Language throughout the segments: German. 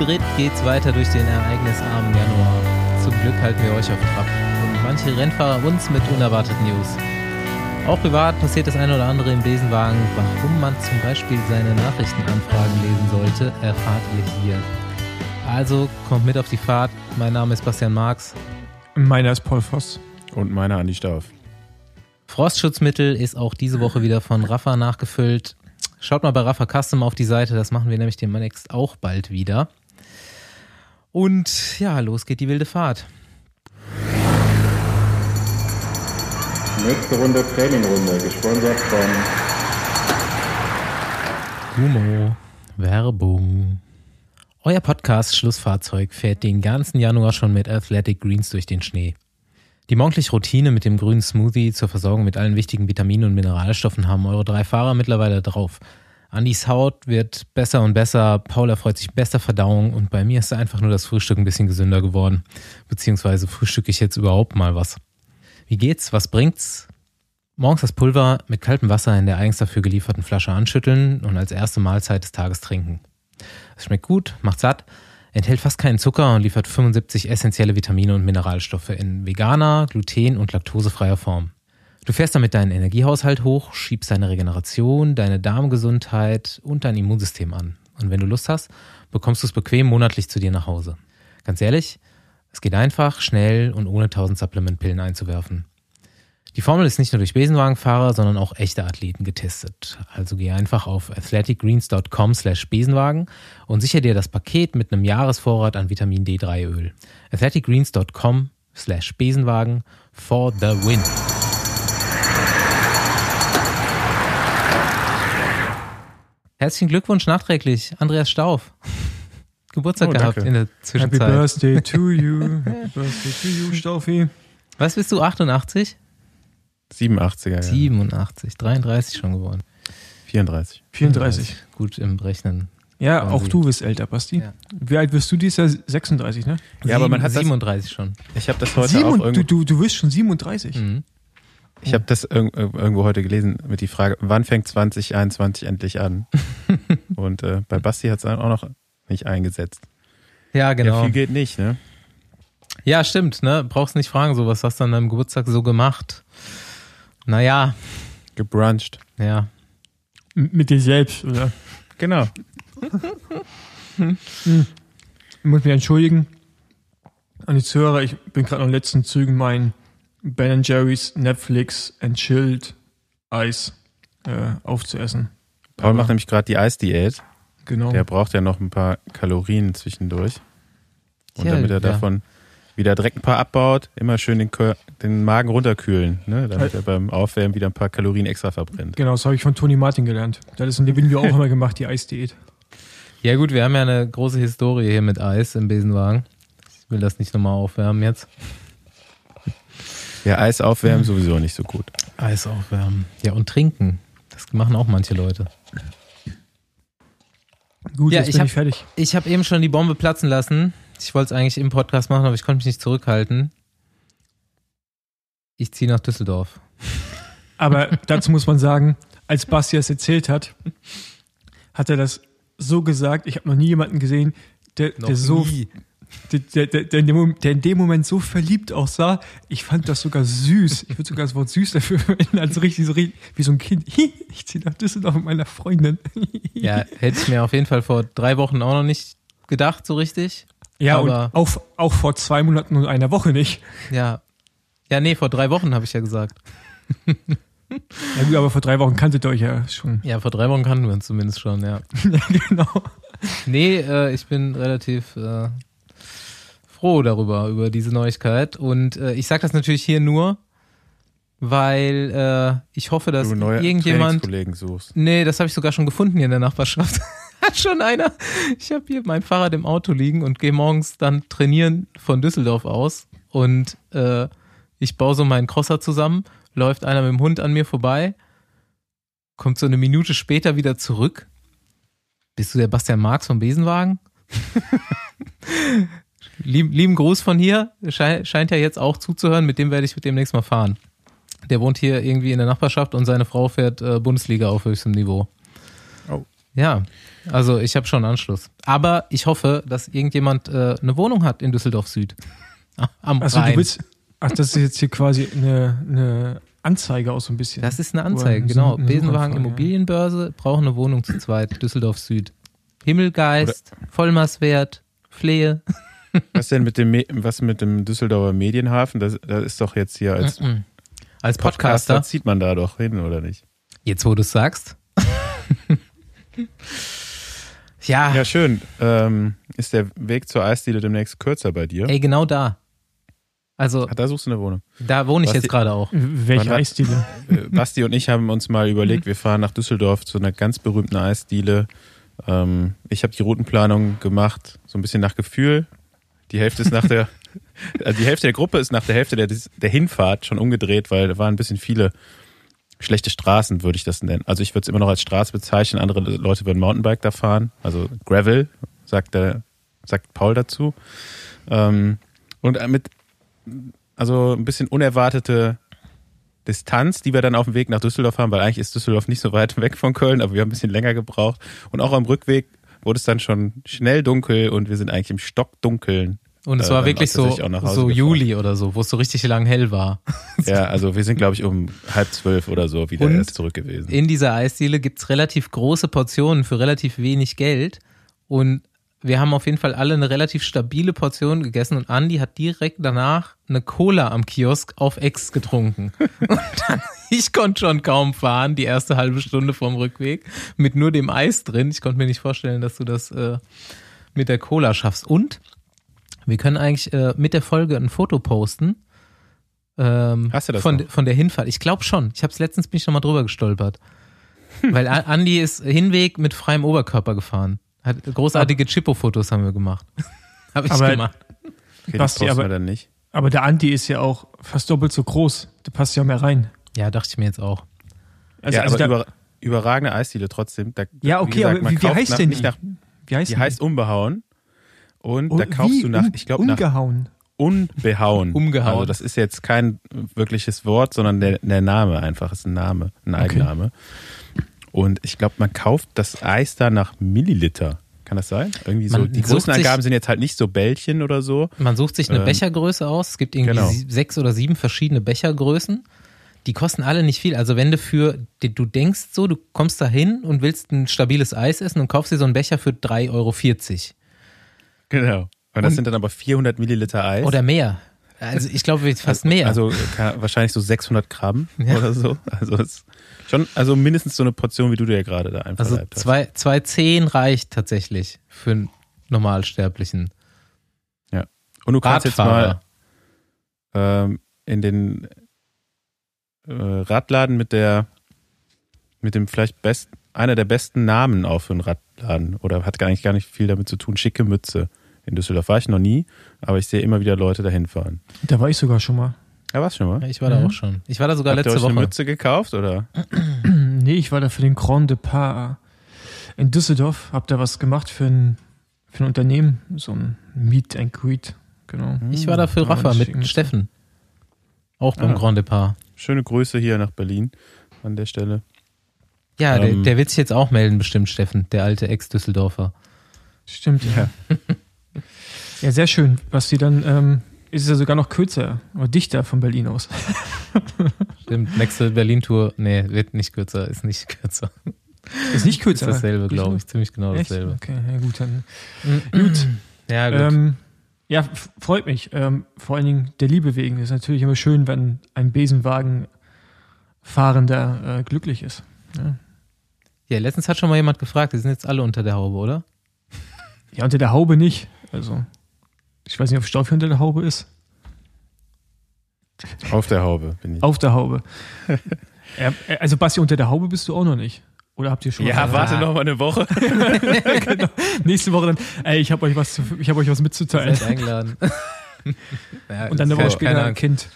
dritt geht's weiter durch den ereignisarmen Januar. Zum Glück halten wir euch auf Trab und manche Rennfahrer uns mit unerwarteten News. Auch privat passiert das eine oder andere im Besenwagen. Warum man zum Beispiel seine Nachrichtenanfragen lesen sollte, erfahrt ihr hier. Also kommt mit auf die Fahrt. Mein Name ist Bastian Marx. Meiner ist Paul Voss. Und meiner Andi Stauf. Frostschutzmittel ist auch diese Woche wieder von Rafa nachgefüllt. Schaut mal bei Rafa Custom auf die Seite, das machen wir nämlich demnächst auch bald wieder. Und ja, los geht die wilde Fahrt. Nächste Runde Trainingrunde, gesponsert von Humo. Werbung. Euer Podcast-Schlussfahrzeug fährt den ganzen Januar schon mit Athletic Greens durch den Schnee. Die morgendliche Routine mit dem grünen Smoothie zur Versorgung mit allen wichtigen Vitaminen und Mineralstoffen haben eure drei Fahrer mittlerweile drauf. Andys Haut wird besser und besser, Paul erfreut sich bester Verdauung und bei mir ist einfach nur das Frühstück ein bisschen gesünder geworden. Beziehungsweise frühstücke ich jetzt überhaupt mal was. Wie geht's? Was bringt's? Morgens das Pulver mit kaltem Wasser in der eigens dafür gelieferten Flasche anschütteln und als erste Mahlzeit des Tages trinken. Es schmeckt gut, macht satt, enthält fast keinen Zucker und liefert 75 essentielle Vitamine und Mineralstoffe in veganer, gluten- und laktosefreier Form. Du fährst damit deinen Energiehaushalt hoch, schiebst deine Regeneration, deine Darmgesundheit und dein Immunsystem an. Und wenn du Lust hast, bekommst du es bequem monatlich zu dir nach Hause. Ganz ehrlich, es geht einfach, schnell und ohne 1000 Supplementpillen einzuwerfen. Die Formel ist nicht nur durch Besenwagenfahrer, sondern auch echte Athleten getestet. Also geh einfach auf athleticgreens.com slash Besenwagen und sicher dir das Paket mit einem Jahresvorrat an Vitamin D3 Öl. athleticgreens.com slash Besenwagen for the win. Herzlichen Glückwunsch nachträglich, Andreas Stauf. Geburtstag Oh, gehabt danke. in der Happy Zwischenzeit. Birthday to you. Happy Birthday to you, Staufi. Was bist du, 88? 87er, ja. 87, 33 schon geworden. 34. 34. Gut im Rechnen. Ja, Quasi. auch du bist älter, Basti. Ja. Wie alt wirst du dieses Jahr? 36, ne? Ja, aber man hat das, 37 schon. ich habe das heute Sieben- auch du, irgendwo, du, du wirst schon 37. Mhm. Ich habe das irg irgendwo heute gelesen mit die Frage, wann fängt 2021 endlich an? Und äh, bei Basti hat es auch noch nicht eingesetzt. Ja, Ja, genau. viel geht nicht, ne? Ja, stimmt, ne? Brauchst nicht fragen, so was hast du an deinem Geburtstag so gemacht? Naja, Gebruncht. ja. M- Mit dir selbst, oder? Genau. Ich muss mich entschuldigen an die Zuhörer. Ich bin gerade noch in den letzten Zügen mein Ben Jerry's Netflix and Chilled Eis äh, aufzuessen. Paul macht nämlich gerade die Eisdiät. Genau. Der braucht ja noch ein paar Kalorien zwischendurch. Und Ja, damit er ja. davon wieder direkt ein paar abbaut, immer schön den, den Magen runterkühlen, ne? damit er beim Aufwärmen wieder ein paar Kalorien extra verbrennt. Genau, das habe ich von Toni Martin gelernt. Das ist in dem Video auch immer gemacht, die Eisdiät. Ja gut, wir haben ja eine große Historie hier mit Eis im Besenwagen. Ich will das nicht nochmal aufwärmen jetzt. Ja, Eis aufwärmen sowieso nicht so gut. Eis aufwärmen. Ja, und trinken. Das machen auch manche Leute. Gut, Ja, jetzt ich bin hab- ich fertig. Ich habe eben schon die Bombe platzen lassen. Ich wollte es eigentlich im Podcast machen, aber ich konnte mich nicht zurückhalten. Ich ziehe nach Düsseldorf. Aber dazu muss man sagen, als Basti das erzählt hat, hat er das so gesagt. Ich habe noch nie jemanden gesehen, der, der so, der, der, der, in dem Moment, der in dem Moment so verliebt aussah. Ich fand das sogar süß. Ich würde sogar das Wort süß dafür verwenden, als richtig so richtig- wie so ein Kind. Ich ziehe nach Düsseldorf mit meiner Freundin. Ja, hätte ich mir auf jeden Fall vor drei Wochen auch noch nicht gedacht, so richtig. Ja, Aber- und auch, auch vor zwei Monaten und einer Woche nicht. Ja. Ja, nee, vor drei Wochen habe ich ja gesagt. Ja gut, aber vor drei Wochen kanntet ihr euch ja schon. Ja, vor drei Wochen kannten wir uns zumindest schon, ja. ja, genau. Nee, äh, ich bin relativ äh, froh darüber, über diese Neuigkeit. Und äh, ich sage das natürlich hier nur, weil äh, ich hoffe, dass du neue irgendjemand. Suchst. Nee, das habe ich sogar schon gefunden hier in der Nachbarschaft. Hat schon einer. Ich habe hier mein Fahrrad im Auto liegen und gehe morgens dann trainieren von Düsseldorf aus. Und äh, ich baue so meinen Crosser zusammen, läuft einer mit dem Hund an mir vorbei, kommt so eine Minute später wieder zurück. Bist du der Bastian Marx vom Besenwagen? Lieb, lieben Gruß von hier. Scheint, scheint ja jetzt auch zuzuhören. Mit dem werde ich demnächst mal fahren. Der wohnt hier irgendwie in der Nachbarschaft und seine Frau fährt äh, Bundesliga auf höchstem Niveau. Oh. Ja, also ich habe schon Anschluss. Aber ich hoffe, dass irgendjemand äh, eine Wohnung hat in Düsseldorf Süd. Am Also Rhein. du willst, ach, das ist jetzt hier quasi eine, eine Anzeige aus so ein bisschen. das ist eine Anzeige, genau. Eine Besenwagen Immobilienbörse brauchen eine Wohnung zu zweit. Düsseldorf Süd. Himmelgeist, Vollmaßwert, Flehe. Was denn mit dem, was mit dem Düsseldorfer Medienhafen? Das, das ist doch jetzt hier als. Als Podcaster, Podcaster. zieht man da doch hin, oder nicht? Jetzt, wo du es sagst. ja, Ja, schön. Ähm, ist der Weg zur Eisdiele demnächst kürzer bei dir? ey, genau da. Also, Ah, Da suchst du eine Wohnung. da wohne ich Was jetzt gerade auch. Welche Eisdiele? Äh, Basti und ich haben uns mal überlegt, wir fahren nach Düsseldorf zu einer ganz berühmten Eisdiele. Ähm, ich habe die Routenplanung gemacht, so ein bisschen nach Gefühl. Die Hälfte ist nach der, also die Hälfte der Gruppe ist nach der Hälfte der, der Hinfahrt schon umgedreht, weil da waren ein bisschen viele schlechte Straßen, würde ich das nennen. Also ich würde es immer noch als Straße bezeichnen. Andere Leute würden Mountainbike da fahren, also Gravel, sagt der, sagt Paul dazu. Ähm, und mit, also ein bisschen unerwartete Distanz, die wir dann auf dem Weg nach Düsseldorf haben, weil eigentlich ist Düsseldorf nicht so weit weg von Köln, aber wir haben ein bisschen länger gebraucht. Und auch am Rückweg wurde es dann schon schnell dunkel und wir sind eigentlich im Stockdunkeln. Und es äh, war dann wirklich so, so gefahren. Juli oder so, wo es so richtig lang hell war. Ja, also wir sind, glaube ich, um halb zwölf oder so wieder Und erst zurück gewesen. In dieser Eisdiele gibt's relativ große Portionen für relativ wenig Geld. Und wir haben auf jeden Fall alle eine relativ stabile Portion gegessen und Andi hat direkt danach eine Cola am Kiosk auf Ex getrunken. Und dann, ich konnte schon kaum fahren, die erste halbe Stunde vom Rückweg, mit nur dem Eis drin. Ich konnte mir nicht vorstellen, dass du das äh, mit der Cola schaffst. Und wir können eigentlich äh, mit der Folge ein Foto posten. Ähm, Hast du das von, noch? von der Hinfahrt. Ich glaube schon. Ich habe es letztens bin ich noch mal drüber gestolpert. Weil A- Andi ist Hinweg mit freiem Oberkörper gefahren. Hat großartige Chippo-Fotos haben wir gemacht. Habe ich Aber- gemacht. Okay, Basti, das aber- dann nicht. Aber der Andi ist ja auch fast doppelt so groß. Der passt ja mehr rein. Ja, dachte ich mir jetzt auch. Also, ja, also aber da, über, überragende Eisdiele trotzdem. Da, ja, wie okay, gesagt, aber wie, wie heißt nach, denn nicht die? nach, wie heißt Die denn heißt Unbehauen. Und Oh, da kaufst wie? du nach, ich glaube, nach Umgehauen. Unbehauen. Umgehauen. Also das ist jetzt kein wirkliches Wort, sondern der, der Name einfach ist ein Name, ein Okay. Und ich glaube, man kauft das Eis da nach Milliliter. Kann das sein? Irgendwie so. Man Die Größenangaben sich- sind jetzt halt nicht so Bällchen oder so. Man sucht sich eine Ähm, Bechergröße aus. Es gibt irgendwie genau. sechs oder sieben verschiedene Bechergrößen. Die kosten alle nicht viel. Also wenn du für, du denkst so, du kommst da hin und willst ein stabiles Eis essen und kaufst dir so einen Becher für 3,40 Euro. Genau. Und das Und- sind dann aber 400 Milliliter Eis. Oder mehr. Also ich glaube fast mehr. Also ka- wahrscheinlich so 600 Gramm Ja. oder so. Also es ist schon, also mindestens so eine Portion, wie du dir gerade da einfach Also zwei, zwei Zehn reicht tatsächlich für einen Normalsterblichen. Und du kannst jetzt mal ähm, in den äh, Radladen mit der mit dem vielleicht best, einer der besten Namen auch für einen Radladen oder hat gar nicht, gar nicht viel damit zu tun. Schicke Mütze. In Düsseldorf war ich noch nie, aber ich sehe immer wieder Leute dahin fahren. Da war ich sogar schon mal. Ja, warst schon mal? Ich war da Mhm. auch schon. Ich war da sogar Habt ihr letzte euch eine Woche. Mütze gekauft oder? Nee, ich war da für den Grand Depart in Düsseldorf. Hab da was gemacht für ein, für ein Unternehmen. So ein Meet and Greet. Genau. Ich war da für Rafa mit. Steffen. Auch beim Ah. Grand Depart. Schöne Grüße hier nach Berlin an der Stelle. Ja, der, Ähm. der wird sich jetzt auch melden, bestimmt, Steffen, der alte Ex-Düsseldorfer. Stimmt, ja. Ja, sehr schön. Was die dann, ähm, ist es ja sogar noch kürzer oder dichter von Berlin aus. Stimmt, nächste Berlin-Tour, nee, wird nicht kürzer, ist nicht kürzer. Ist nicht Ist kürzer. dasselbe, glaube ich, ziemlich genau Echt? dasselbe. Okay, ja gut, dann. Gut. Ja, gut. Ähm, ja, freut mich. Ähm, vor allen Dingen der Liebe wegen. Ist natürlich immer schön, wenn ein Besenwagen Fahrender äh, glücklich ist. Ja. ja, letztens hat schon mal jemand gefragt, die sind jetzt alle unter der Haube, oder? ja, unter der Haube nicht. Also, ich weiß nicht, ob Stoffi unter der Haube ist. Auf der Haube bin ich. Auf der Haube. ja, also, Basti, unter der Haube bist du auch noch nicht. Oder habt ihr schon? Ja, warte noch mal eine Woche. genau. Nächste Woche dann, ey, ich habe euch was zu, ich habe euch was mitzuteilen. Seid eingeladen. ja, Und dann eine Woche später ein. Kind.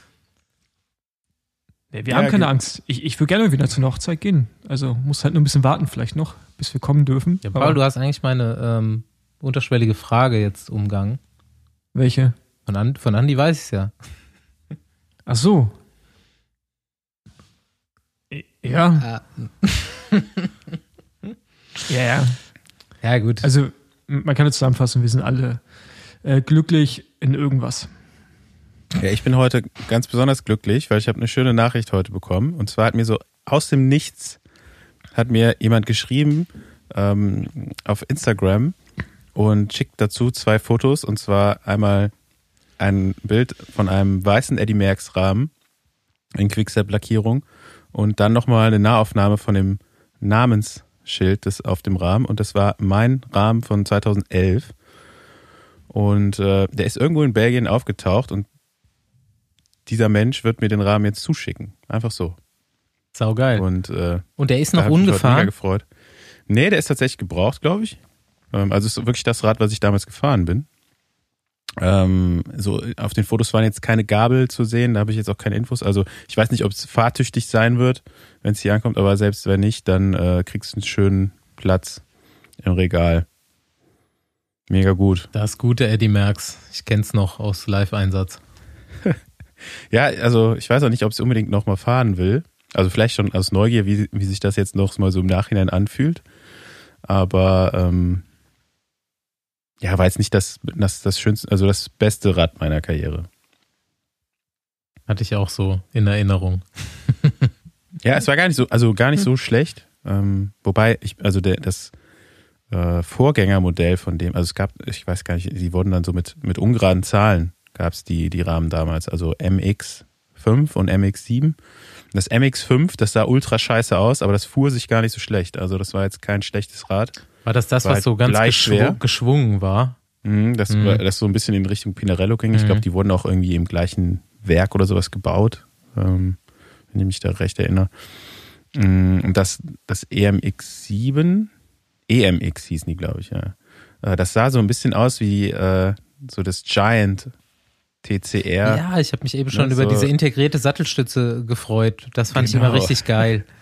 Nee, wir Ja, haben keine Angst. Ich, ich würde gerne wieder zur Hochzeit gehen. Also muss halt nur ein bisschen warten vielleicht noch, bis wir kommen dürfen. Ja, Aber Paul, du hast eigentlich meine ähm, unterschwellige Frage jetzt umgangen. Welche? Von, An von Andi weiß ich es ja. Ach so. Ja, Ja, ja. Ja, gut. Also, man kann es zusammenfassen, wir sind alle äh, glücklich in irgendwas. Ja, ich bin heute ganz besonders glücklich, weil ich habe eine schöne Nachricht heute bekommen. Und zwar hat mir so aus dem Nichts hat mir jemand geschrieben ähm, auf Instagram und schickt dazu zwei Fotos. Und zwar einmal ein Bild von einem weißen Eddie Merckx Rahmen in Quickstep-Lackierung und dann nochmal eine Nahaufnahme von dem Namensschild des auf dem Rahmen. Und das war mein Rahmen von 2011. Und äh, der ist irgendwo in Belgien aufgetaucht und dieser Mensch wird mir den Rahmen jetzt zuschicken. Einfach so. Saugeil. Und, äh, Und der ist noch heute mega ungefahren. gefreut. Nee, der ist tatsächlich gebraucht, glaube ich. Ähm, also es ist wirklich das Rad, was ich damals gefahren bin. Ähm, so auf den Fotos waren jetzt keine Gabel zu sehen, da habe ich jetzt auch keine Infos. Also ich weiß nicht, ob es fahrtüchtig sein wird, wenn es hier ankommt, aber selbst wenn nicht, dann äh, kriegst du einen schönen Platz im Regal. Mega gut. Das gute Eddie Merckx. Ich kenn's noch aus Live-Einsatz. Ja, also ich weiß auch nicht, ob es unbedingt nochmal fahren will. Also vielleicht schon aus Neugier, wie, wie sich das jetzt noch mal so im Nachhinein anfühlt. Aber ähm, ja, war jetzt nicht das, das, das schönste, also das beste Rad meiner Karriere. Hatte ich auch so in Erinnerung. Ja, es war gar nicht so, also gar nicht so schlecht. Ähm, wobei ich, also der, das äh, Vorgängermodell von dem, also es gab, ich weiß gar nicht, die wurden dann so mit, mit ungeraden Zahlen gab es die, die Rahmen damals, also MX5 und MX7. Das MX5, das sah ultra scheiße aus, aber das fuhr sich gar nicht so schlecht. Also das war jetzt kein schlechtes Rad. War das das, War was halt so ganz geschw geschwungen war? Mhm, das, Mhm. war- das so ein bisschen in Richtung Pinarello ging. Ich Mhm. glaube, die wurden auch irgendwie im gleichen Werk oder sowas gebaut, ähm, wenn ich mich da recht erinnere. Mhm, Und das, das EMX7, EMX hießen die, glaube ich, ja. Äh, Das sah so ein bisschen aus wie äh, so das Giant TCR. Ja, ich habe mich eben schon Ne, über so- diese integrierte Sattelstütze gefreut. Das fand ich immer Genau. richtig geil.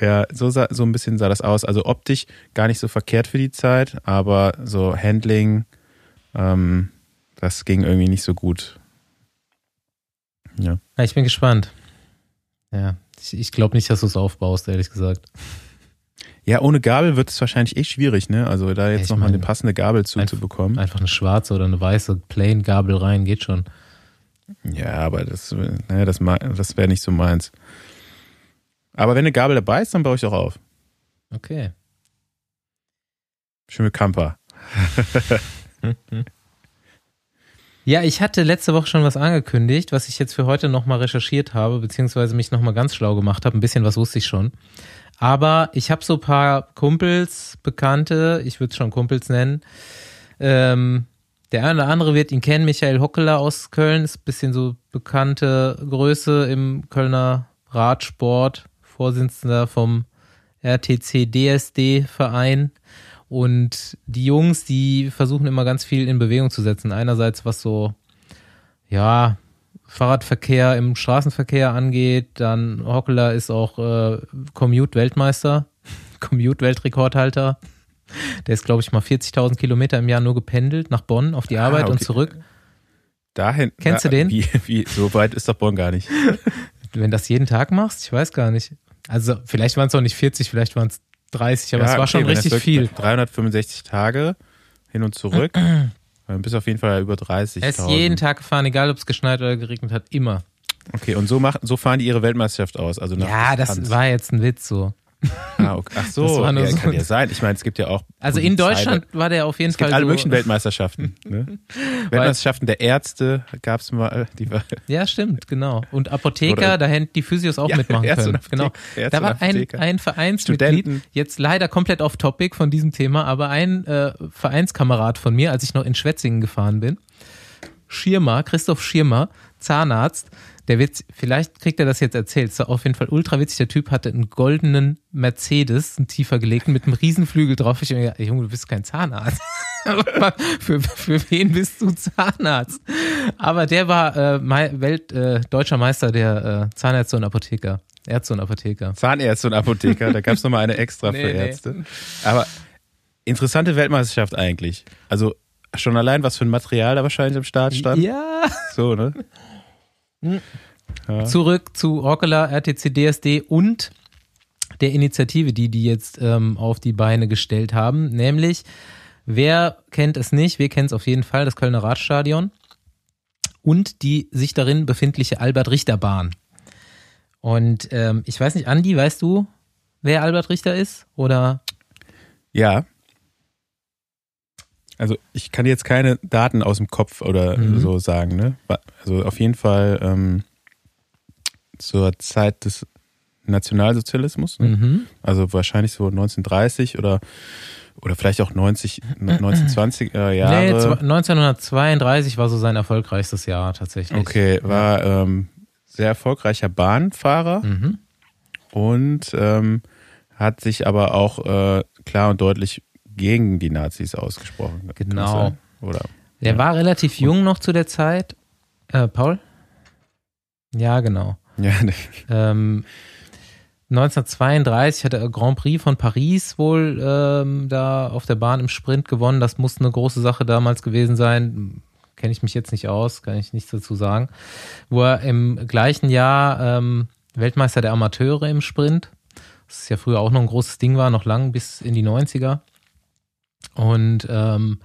Ja, so, sah, so ein bisschen sah das aus. Also optisch gar nicht so verkehrt für die Zeit, aber so Handling, ähm, das ging irgendwie nicht so gut. Ja. Ja, ich bin gespannt. Ja, ich, ich glaube nicht, dass du es aufbaust, ehrlich gesagt. Ja, ohne Gabel wird es wahrscheinlich echt schwierig, ne? Also da jetzt ich nochmal eine passende Gabel zu, einfach-. Einfach eine schwarze oder eine weiße Plain-Gabel rein, geht schon. Ja, aber das, naja, das, ma- das wäre nicht so meins. Aber wenn eine Gabel dabei ist, dann baue ich auch auf. Okay. Schön mit Camper. Ja, ich hatte letzte Woche schon was angekündigt, was ich jetzt für heute nochmal recherchiert habe, beziehungsweise mich nochmal ganz schlau gemacht habe. Ein bisschen was wusste ich schon. Aber ich habe so ein paar Kumpels, Bekannte, ich würde es schon Kumpels nennen. Ähm, der eine oder andere wird ihn kennen, Michael Hockeler aus Köln, ist ein bisschen so bekannte Größe im Kölner Radsport, Vorsitzender vom RTC DSD Verein. Und die Jungs, die versuchen immer ganz viel in Bewegung zu setzen. Einerseits was so, ja, Fahrradverkehr im Straßenverkehr angeht. Dann Hockeler ist auch äh, Commute-Weltmeister, Commute-Weltrekordhalter. Der ist, glaube ich, mal 40.000 Kilometer im Jahr nur gependelt nach Bonn auf die Ah, Arbeit und okay. zurück. Dahin. Kennst du den? Wie, wie, so weit ist doch Bonn gar nicht. Wenn das jeden Tag machst, ich weiß gar nicht. Also vielleicht waren es auch nicht 40, vielleicht waren es 30, aber Ja, es war okay, schon das richtig viel. 365 Tage hin und zurück. dann bist du auf jeden Fall über 30. Er ist jeden Tag gefahren, egal ob es geschneit oder geregnet hat, immer. Okay, und so, machen, so fahren die ihre Weltmeisterschaft aus. Also Ja, das Distanz. war jetzt ein Witz so. Ah, okay. Ach so, ja, so- kann ja sein. Ich meine, es gibt ja auch. Also in Deutschland war der auf jeden Es gibt Fall alle so, möglichen Weltmeisterschaften. Ne? Weltmeisterschaften der Ärzte gab es mal. Die war, Ja, stimmt, genau. Und Apotheker, Oder- da hätten die Physios auch Ja, mitmachen Ärzte können. Genau. Ärzte Da war ein, ein Vereinsmitglied, Studenten. jetzt leider komplett off topic von diesem Thema, aber ein äh, Vereinskamerad von mir, als ich noch in Schwetzingen gefahren bin, Schirmer, Christoph Schirmer, Zahnarzt, der wird, vielleicht kriegt er das jetzt erzählt, ist auf jeden Fall ultra witzig. Der Typ hatte einen goldenen Mercedes, einen tiefer gelegten, mit einem Riesenflügel drauf. Ich hab mir gedacht, Junge, du bist kein Zahnarzt. für, für wen bist du Zahnarzt? Aber der war äh, Welt, äh, deutscher Meister der äh, Zahnärzte und Apotheker. Ärzte und Apotheker. Zahnärzte und Apotheker. Da gab es nochmal eine extra Nee, für nee. Ärzte. Aber interessante Weltmeisterschaft eigentlich. Also schon allein, was für ein Material da wahrscheinlich am Start stand. Ja. So, ne? Ja. Zurück zu Orkela, RTC, DSD und der Initiative, die die jetzt ähm, auf die Beine gestellt haben. Nämlich, wer kennt es nicht? Wir kennen es auf jeden Fall, das Kölner Radstadion und die sich darin befindliche Albert-Richter-Bahn. Und ähm, ich weiß nicht, Andi, weißt du, wer Albert Richter ist? Oder? Ja. Also ich kann jetzt keine Daten aus dem Kopf oder mhm. so sagen. Ne? Also auf jeden Fall ähm, zur Zeit des Nationalsozialismus. Ne? Mhm. Also wahrscheinlich so 1930 oder oder vielleicht auch 90, 1920er Jahre. Nee, 1932 war so sein erfolgreichstes Jahr tatsächlich. Okay, war ähm, sehr erfolgreicher Bahnfahrer mhm. und ähm, hat sich aber auch äh, klar und deutlich gegen die Nazis ausgesprochen. Genau. Oder, Der ja. war relativ jung noch zu der Zeit. Äh, Paul? Ja, genau. Ja, ne. ähm, 1932 hat er Grand Prix von Paris wohl ähm, da auf der Bahn im Sprint gewonnen. Das muss eine große Sache damals gewesen sein. Kenne ich mich jetzt nicht aus, kann ich nichts dazu sagen. Wo er im gleichen Jahr ähm, Weltmeister der Amateure im Sprint, das ja früher auch noch ein großes Ding war, noch lang bis in die 90er. Und ähm,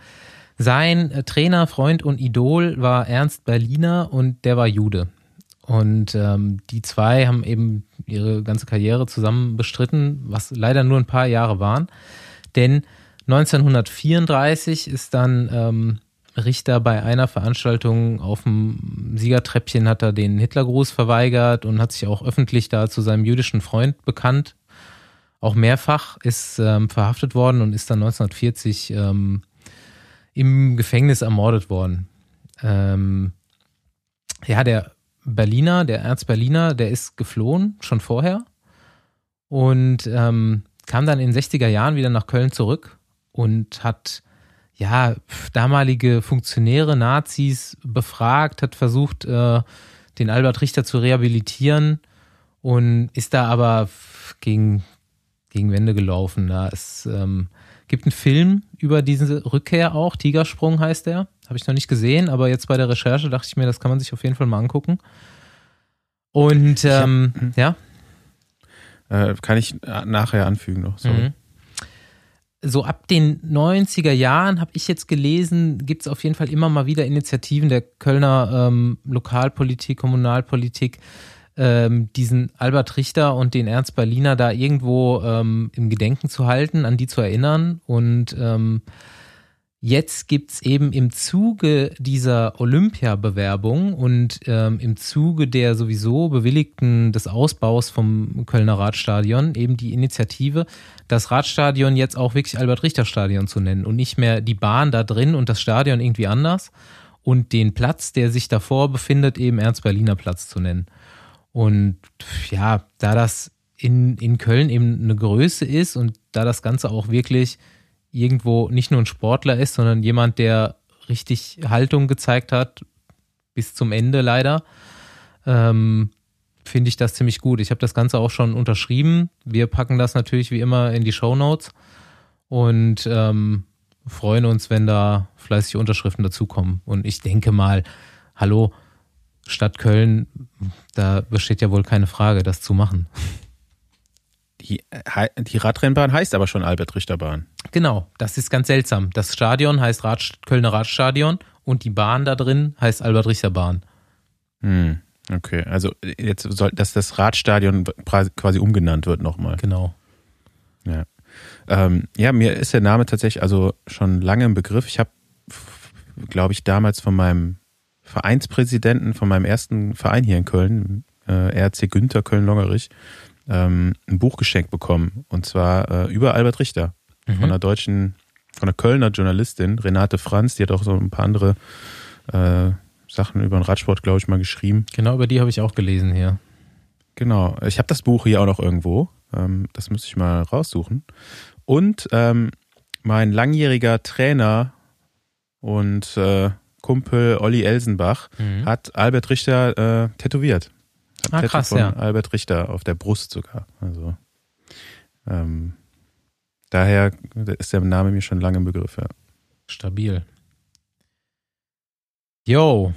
sein Trainer, Freund und Idol war Ernst Berliner und der war Jude. Und ähm, die zwei haben eben ihre ganze Karriere zusammen bestritten, was leider nur ein paar Jahre waren. Denn 1934 ist dann ähm, Richter bei einer Veranstaltung auf dem Siegertreppchen hat er den Hitlergruß verweigert und hat sich auch öffentlich da zu seinem jüdischen Freund bekannt. Auch mehrfach ist ähm, verhaftet worden und ist dann 1940 ähm, im Gefängnis ermordet worden. Ähm, ja, der Berliner, der Erzberliner, der ist geflohen, schon vorher. Und ähm, kam dann in den 60er Jahren wieder nach Köln zurück und hat ja damalige Funktionäre, Nazis befragt, hat versucht, äh, den Albert Richter zu rehabilitieren und ist da aber gegen, gegen Wände gelaufen. Da es ähm, gibt einen Film über diese Rückkehr auch, Tigersprung heißt der. Habe ich noch nicht gesehen, aber jetzt bei der Recherche dachte ich mir, das kann man sich auf jeden Fall mal angucken. Und ähm, hab, ja. Äh, kann ich nachher anfügen noch. Sorry. Mhm. So ab den 90er Jahren habe ich jetzt gelesen, gibt es auf jeden Fall immer mal wieder Initiativen der Kölner ähm, Lokalpolitik, Kommunalpolitik, ähm, diesen Albert Richter und den Ernst Berliner da irgendwo ähm, im Gedenken zu halten, an die zu erinnern und ähm, Jetzt gibt's eben im Zuge dieser Olympia-Bewerbung und ähm, im Zuge der sowieso bewilligten des Ausbaus vom Kölner Radstadion eben die Initiative, das Radstadion jetzt auch wirklich Albert-Richter-Stadion zu nennen und nicht mehr die Bahn da drin und das Stadion irgendwie anders und den Platz, der sich davor befindet, eben Ernst-Berliner Platz zu nennen. Und ja, da das in, in Köln eben eine Größe ist und da das Ganze auch wirklich irgendwo nicht nur ein Sportler ist, sondern jemand, der richtig Haltung gezeigt hat, bis zum Ende leider, ähm, finde ich das ziemlich gut. Ich habe das Ganze auch schon unterschrieben. Wir packen das natürlich wie immer in die Show Notes und ähm, freuen uns, wenn da fleißig Unterschriften dazukommen. Und ich denke mal, hallo, Stadt Köln, da besteht ja wohl keine Frage, das zu machen. Die, die Radrennbahn heißt aber schon Albert-Richter-Bahn. Genau, das ist ganz seltsam. Das Stadion heißt Rad, Kölner Radstadion und die Bahn da drin heißt Albert-Richter-Bahn. Hm, okay, also jetzt soll, dass das Radstadion quasi umgenannt wird nochmal. Genau. Ja. Ähm, ja, mir ist der Name tatsächlich also schon lange im Begriff. Ich habe, glaube ich, damals von meinem Vereinspräsidenten, von meinem ersten Verein hier in Köln, äh, RC Günther Köln-Longerich, ähm, ein Buch geschenkt bekommen. Und zwar äh, über Albert Richter mhm. von einer deutschen, von einer Kölner Journalistin, Renate Franz, die hat auch so ein paar andere äh, Sachen über den Radsport, glaube ich, mal geschrieben. Genau, über die habe ich auch gelesen hier. Genau. Ich habe das Buch hier auch noch irgendwo. Ähm, das müsste ich mal raussuchen. Und ähm, mein langjähriger Trainer und äh, Kumpel Olli Elsenbach mhm. hat Albert Richter äh, tätowiert. Ah, krass, von ja. Albert Richter auf der Brust sogar. Also ähm, daher ist der Name mir schon lange im Begriff, ja. Stabil. Yo.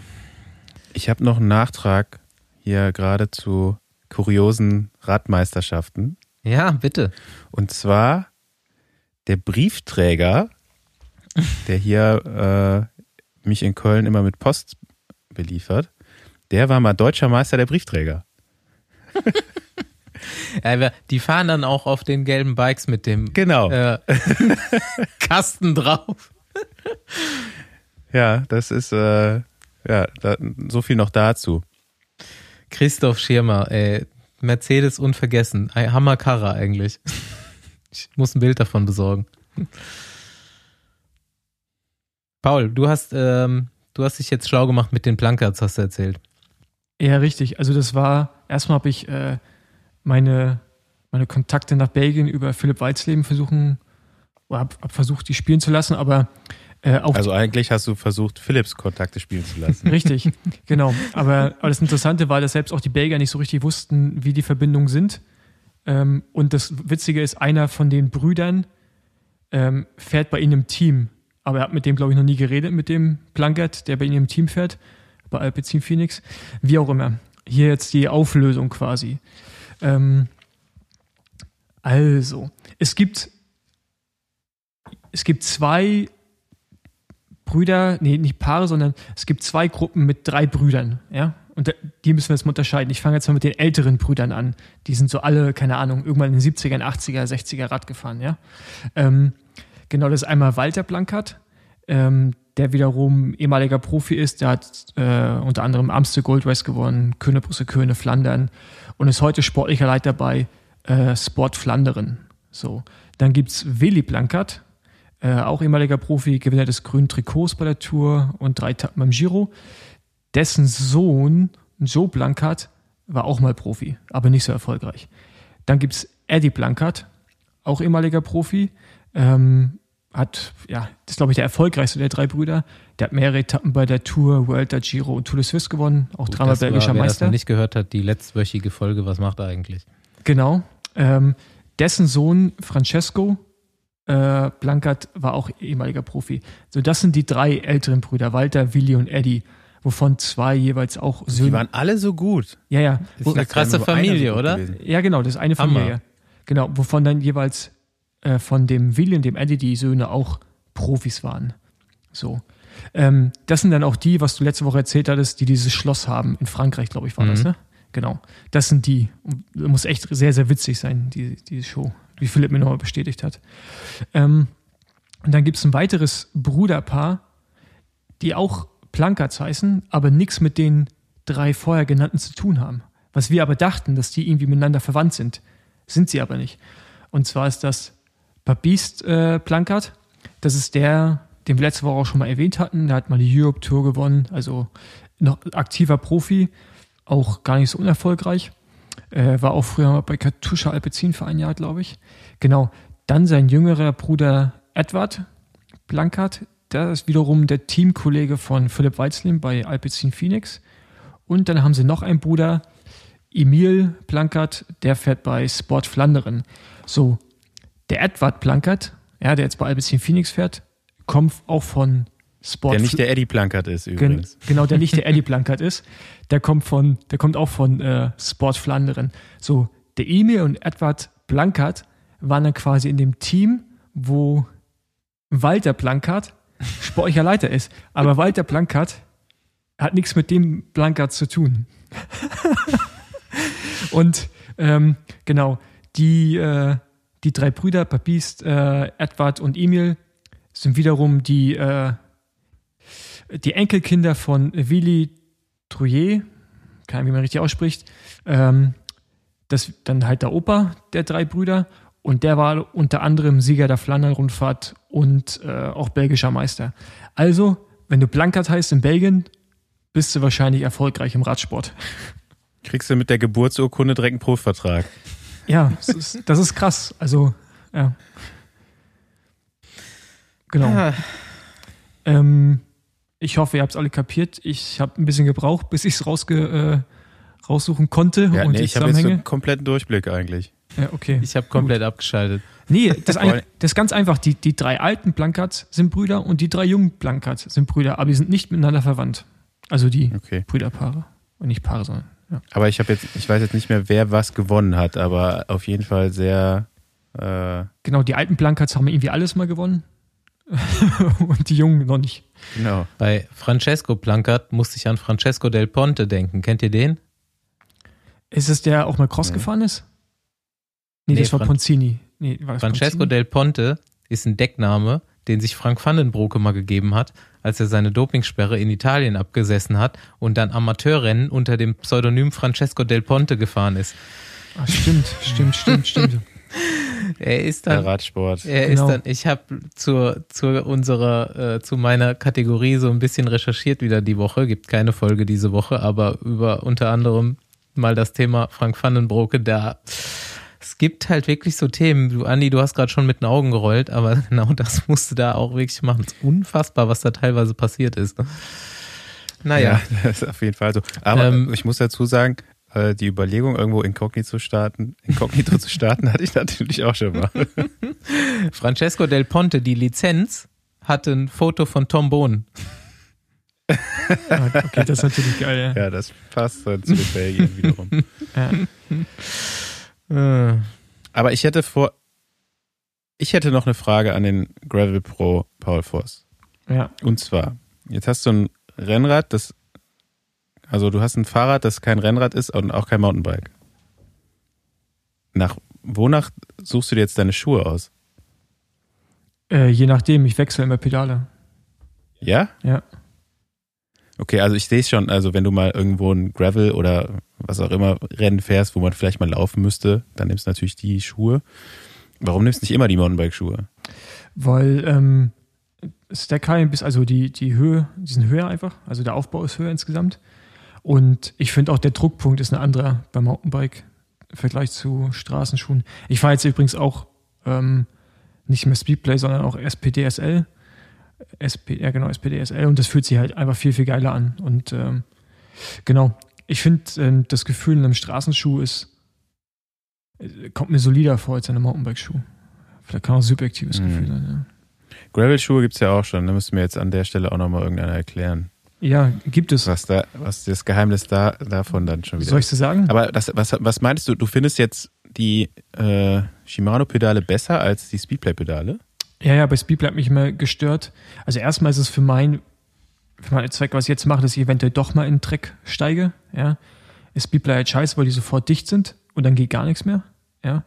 Ich habe noch einen Nachtrag hier gerade zu kuriosen Radmeisterschaften. Ja, bitte. Und zwar der Briefträger, der hier äh, mich in Köln immer mit Post beliefert, der war mal deutscher Meister der Briefträger. ja, die fahren dann auch auf den gelben Bikes mit dem genau. äh, Kasten drauf. ja, das ist äh, ja da, so viel noch dazu. Christoph Schirmer, ey, Mercedes unvergessen. Hammerkarre eigentlich. Ich muss ein Bild davon besorgen. Paul, du hast, ähm, du hast dich jetzt schlau gemacht mit den Plankarts, hast du erzählt. Ja, richtig. Also das war, erstmal habe ich äh, meine, meine Kontakte nach Belgien über Philipp Walzleben versuchen, habe hab versucht, die spielen zu lassen, aber äh, auch also eigentlich hast du versucht, Philips Kontakte spielen zu lassen. Richtig, genau. Aber, aber das Interessante war, dass selbst auch die Belgier nicht so richtig wussten, wie die Verbindungen sind. Ähm, und das Witzige ist, einer von den Brüdern ähm, fährt bei ihnen im Team. Aber er hat mit dem, glaube ich, noch nie geredet, mit dem Plankert, der bei ihnen im Team fährt, bei Alpecin Phoenix. Wie auch immer. Hier jetzt die Auflösung quasi. Ähm, also, es gibt, es gibt zwei Brüder, nee, nicht Paare, sondern es gibt zwei Gruppen mit drei Brüdern, ja. Und die müssen wir jetzt mal unterscheiden. Ich fange jetzt mal mit den älteren Brüdern an. Die sind so alle, keine Ahnung, irgendwann in den 70er, 80er, 60er Rad gefahren, ja. Ähm, genau, das ist einmal Walter Blankert, ähm, der wiederum ehemaliger Profi ist. Der hat äh, unter anderem Amstel Gold Race gewonnen, Köne Brüssel, Köne Flandern und ist heute sportlicher Leiter bei äh, Sport Flanderen. So. Dann gibt es Willi Blankert, äh, auch ehemaliger Profi, Gewinner des grünen Trikots bei der Tour und drei Etappen beim Giro. Dessen Sohn, Joe Blankert, war auch mal Profi, aber nicht so erfolgreich. Dann gibt es Eddie Blankert, auch ehemaliger Profi, ähm, hat, ja, das ist glaube ich der erfolgreichste der drei Brüder. Der hat mehrere Etappen bei der Tour, World, der Giro und Tour de Suisse gewonnen, auch Gut, dreimal belgischer war, wer Meister. Wer das noch nicht gehört hat, die letztwöchige Folge, was macht er eigentlich? Genau. Ähm, dessen Sohn Francesco äh, Blankert war auch ehemaliger Profi. So, das sind die drei älteren Brüder, Walter, Willi und Eddie, wovon zwei jeweils auch Söhne. Die waren alle so gut. Ja, ja. Das ist eine krasse Familie, so oder? Gewesen. Ja, genau, das ist eine Familie. Hammer. Genau, wovon dann jeweils äh, von dem Willi und dem Eddie die Söhne auch Profis waren. So. Ähm, das sind dann auch die, was du letzte Woche erzählt hattest, die dieses Schloss haben. In Frankreich, glaube ich, war mhm. das, ne? Genau. Das sind die. Muss echt sehr, sehr witzig sein, die, diese Show wie Philipp mir nochmal bestätigt hat. Ähm, und dann gibt es ein weiteres Bruderpaar, die auch Plankerts heißen, aber nichts mit den drei vorher genannten zu tun haben. Was wir aber dachten, dass die irgendwie miteinander verwandt sind. Sind sie aber nicht. Und zwar ist das Papist äh, Plankert. Das ist der, den wir letzte Woche auch schon mal erwähnt hatten. Der hat mal die Europe Tour gewonnen, also noch aktiver Profi, auch gar nicht so unerfolgreich. Äh, war auch früher bei Katusha Alpecin für ein Jahr, glaube ich. Genau. Dann sein jüngerer Bruder Edward Blankert. Der ist wiederum der Teamkollege von Philipp Weizlin bei Alpecin Phoenix. Und dann haben sie noch einen Bruder, Emil Blankert, der fährt bei Sport Flanderen. So, der Edward Blankert, ja, der jetzt bei Alpecin Phoenix fährt, kommt auch von Sport. Der nicht der Eddie Plankert ist übrigens. Gen genau, der nicht der Eddie Plankert ist. Der kommt von, der kommt auch von äh, Sport Flanderen. So, der Emil und Edward Plankert waren dann quasi in dem Team, wo Walter Plankert sportlicher Leiter ist. Aber Walter Plankert hat nichts mit dem Plankert zu tun. und ähm, genau, die, äh, die drei Brüder, Papist, äh, Edward und Emil, sind wiederum die äh, die Enkelkinder von Willy Trouillet, keine Ahnung, wie man richtig ausspricht, ähm, das dann halt der Opa der drei Brüder und der war unter anderem Sieger der Flandern-Rundfahrt und äh, auch belgischer Meister. Also, wenn du Blankert heißt in Belgien, bist du wahrscheinlich erfolgreich im Radsport. Kriegst du mit der Geburtsurkunde direkt einen Profvertrag. Ja, das ist, das ist krass. Also, ja. Genau. Ja. Ähm, ich hoffe, ihr habt es alle kapiert. Ich habe ein bisschen gebraucht, bis ich es rausge, äh, raussuchen konnte. Ja, und nee, ich habe jetzt einen kompletten Durchblick eigentlich. Ja, okay. Ich habe komplett Gut. abgeschaltet. Nee, das, ein, das ist ganz einfach. Die, die drei alten Blankards sind Brüder und die drei jungen Blankards sind Brüder, aber die sind nicht miteinander verwandt. Also die okay. Brüderpaare. Und nicht Paare, sondern Ja. Aber ich habe jetzt, ich weiß jetzt nicht mehr, wer was gewonnen hat, aber auf jeden Fall sehr. Äh, Genau, die alten Blankats haben irgendwie alles mal gewonnen. Und die Jungen noch nicht. genau. Bei Francesco Plankert musste ich an Francesco Del Ponte denken. Kennt ihr den? Ist es der auch mal Cross Nee. gefahren ist? Nee, Nee, das war Fran- Ponzini. Nee, war Francesco Ponzini? Del Ponte ist ein Deckname, den sich Frank Vandenbroeke mal gegeben hat, als er seine Dopingsperre in Italien abgesessen hat und dann Amateurrennen unter dem Pseudonym Francesco Del Ponte gefahren ist. Ah, stimmt, stimmt, stimmt, stimmt. Er ist Der dann Radsport. Er Genau. ist dann, ich habe zur, zu unserer, äh, zu meiner Kategorie so ein bisschen recherchiert wieder die Woche. Gibt keine Folge diese Woche, aber über unter anderem mal das Thema Frank Vandenbroeke, da es gibt halt wirklich so Themen. Du, Andi, du hast gerade schon mit den Augen gerollt, aber genau das musst du da auch wirklich machen. Es ist unfassbar, was da teilweise passiert ist. Naja, Ja, das ist auf jeden Fall so. Aber Ähm, ich muss dazu sagen, äh, die Überlegung, irgendwo inkognito zu starten, inkognito zu starten, hatte ich natürlich auch schon mal. Francesco Del Ponte, die Lizenz, hatte ein Foto von Tom Bohn. Ah, Okay, das ist natürlich geil. Ja. Ja, das passt dann zu den Belgien wiederum. Ja. Äh, Aber ich hätte vor, ich hätte noch eine Frage an den Gravel Pro Paul Voss. ja. Und zwar, jetzt hast du ein Rennrad, das, also du hast ein Fahrrad, das kein Rennrad ist und auch kein Mountainbike. Nach, wonach suchst du dir jetzt deine Schuhe aus? Äh, je nachdem, ich wechsle immer Pedale. Ja? Ja. Okay, also ich sehe es schon, also wenn du mal irgendwo ein Gravel oder was auch immer Rennen fährst, wo man vielleicht mal laufen müsste, dann nimmst du natürlich die Schuhe. Warum nimmst du nicht immer die Mountainbike-Schuhe? Weil ähm, Stackheim bis, also die, die Höhe, die sind höher einfach, also der Aufbau ist höher insgesamt. Und ich finde auch der Druckpunkt ist ein anderer beim Mountainbike im Vergleich zu Straßenschuhen. Ich fahre jetzt übrigens auch ähm, nicht mehr Speedplay, sondern auch SPDSL. SP, ja genau, SPDSL und das fühlt sich halt einfach viel, viel geiler an. Und ähm, genau, ich finde, ähm, das Gefühl in einem Straßenschuh ist, äh, kommt mir solider vor als in einem Mountainbike-Schuh. Vielleicht kann auch ein subjektives Mhm. Gefühl sein, ja. Gravel-Schuhe gibt's ja auch schon, da müsste mir jetzt an der Stelle auch nochmal irgendeiner erklären, Ja, gibt es. was da, was das Geheimnis da, davon dann schon wieder Soll ich dir sagen? Aber das, was, was meinst du, du findest jetzt die äh, Shimano-Pedale besser als die Speedplay-Pedale? Ja, ja, bei Speedplay hat mich immer gestört. Also erstmal ist es für mein, für meinen Zweck, was ich jetzt mache, dass ich eventuell doch mal in den Dreck steige. Ja, ist Speedplay halt scheiße, weil die sofort dicht sind und dann geht gar nichts mehr. Ja,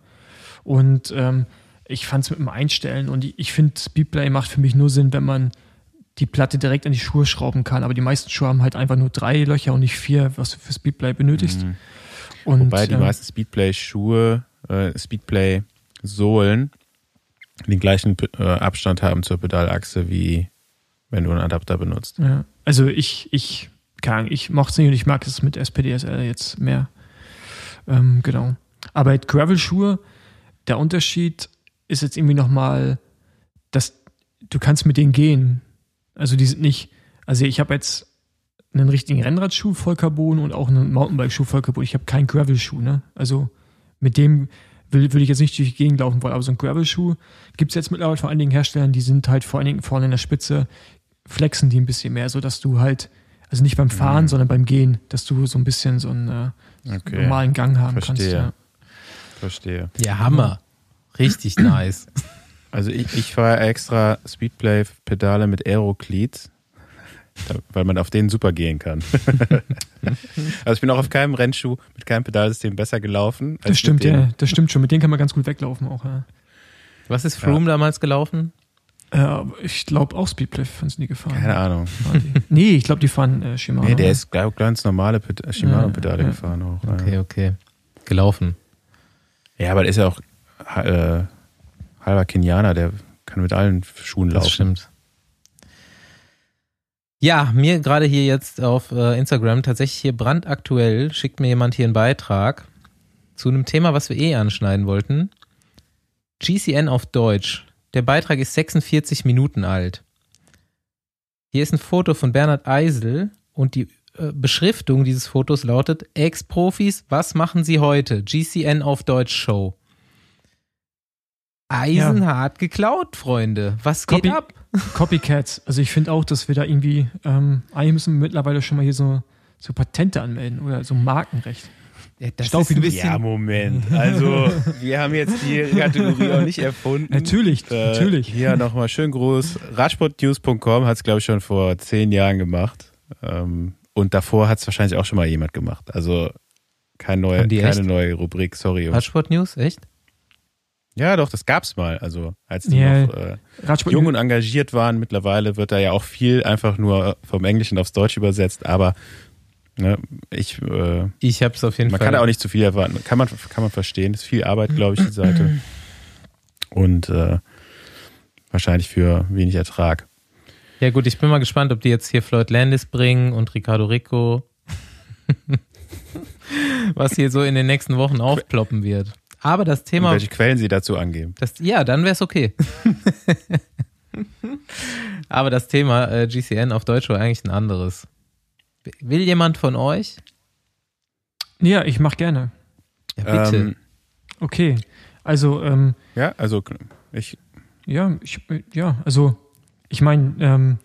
und ähm, ich fand es mit dem Einstellen und ich, ich finde Speedplay macht für mich nur Sinn, wenn man die Platte direkt an die Schuhe schrauben kann. Aber die meisten Schuhe haben halt einfach nur drei Löcher und nicht vier, was du für Speedplay benötigst. Mhm. Und, Wobei die ähm, meisten Speedplay-Schuhe, äh, Speedplay-Sohlen den gleichen äh, Abstand haben zur Pedalachse, wie wenn du einen Adapter benutzt. Ja, also ich, ich, Ahnung, ich mochte es nicht und ich mag es mit SPDSL jetzt mehr. Ähm, genau. Aber mit Gravel-Schuhe, der Unterschied ist jetzt irgendwie nochmal, dass du kannst mit denen gehen. Also die sind nicht, also ich habe jetzt einen richtigen Rennradschuh voll Carbon und auch einen Mountainbike-Schuh voll Carbon. Ich habe keinen Gravel-Schuh, ne? Also mit dem will, will ich jetzt nicht durch die Gegend laufen wollen, aber so ein Gravel-Schuh gibt es jetzt mittlerweile von einigen Herstellern, die sind halt vor allen Dingen vorne in der Spitze, flexen die ein bisschen mehr, so dass du halt, also nicht beim Fahren, Mhm. sondern beim Gehen, dass du so ein bisschen so einen äh, Okay, normalen Gang haben Verstehe. kannst. verstehe. ja, Hammer. Richtig nice. Also ich, ich fahre extra Speedplay-Pedale mit Aerocleats, weil man auf denen super gehen kann. also ich bin auch auf keinem Rennschuh mit keinem Pedalsystem besser gelaufen. Das stimmt, ja, das stimmt schon. Mit denen kann man ganz gut weglaufen auch. Ja. Was ist Froome damals gelaufen? Äh, ich glaube auch Speedplay fahren sie nie gefahren. Keine Ahnung. Nee, ich glaube, die fahren äh, Shimano. Nee, der ist glaub, ganz normale Ped- Shimano-Pedale Ja, ja. gefahren auch. ja. Okay, okay. Gelaufen. Ja, aber der ist ja auch äh, halber Kenianer, der kann mit allen Schuhen laufen. Das stimmt. Ja, mir gerade hier jetzt auf äh, Instagram tatsächlich hier brandaktuell schickt mir jemand hier einen Beitrag zu einem Thema, was wir eh anschneiden wollten. GCN auf Deutsch. Der Beitrag ist 46 Minuten alt. Hier ist ein Foto von Bernhard Eisel und die äh, Beschriftung dieses Fotos lautet Ex-Profis, was machen sie heute? GCN auf Deutsch Show. Eisenhart geklaut, Freunde. Was geht Copy- ab? Copycats. Also ich finde auch, dass wir da irgendwie ähm, eigentlich müssen wir mittlerweile schon mal hier so, so Patente anmelden oder so Markenrecht. Ja, das Staufi, ist ein bisschen, Ja, Moment. Also, wir haben jetzt die Kategorie auch nicht erfunden. Natürlich, Äh, natürlich. Hier nochmal schön groß. Radsportnews.com hat es, glaube ich, schon vor zehn Jahren gemacht. Ähm, und davor hat es wahrscheinlich auch schon mal jemand gemacht. Also kein neue, keine echt? neue Rubrik, sorry. Radsport News, echt? Ja, doch, das gab's mal. Also als die Ja, noch äh, jung und engagiert waren, mittlerweile wird da ja auch viel einfach nur vom Englischen aufs Deutsch übersetzt. Aber ne, ich, äh, Ich habe es auf jeden man Fall. kann da auch nicht zu viel erwarten. Kann man, kann man verstehen. ist viel Arbeit, glaube ich, die Seite. Und äh, wahrscheinlich für wenig Ertrag. Ja gut, ich bin mal gespannt, ob die jetzt hier Floyd Landis bringen und Ricardo Rico. Was hier so in den nächsten Wochen aufploppen wird. Aber das Und Thema, welche Quellen sie dazu angeben. das, ja, dann wäre es okay. Aber das Thema äh, GCN auf Deutsch war eigentlich ein anderes. Will jemand von euch? Ja, ich mache gerne. Ja, bitte. Ähm, Okay. Also, ähm, ja, also ich, ja, ich, ja, also, ich meine, ähm,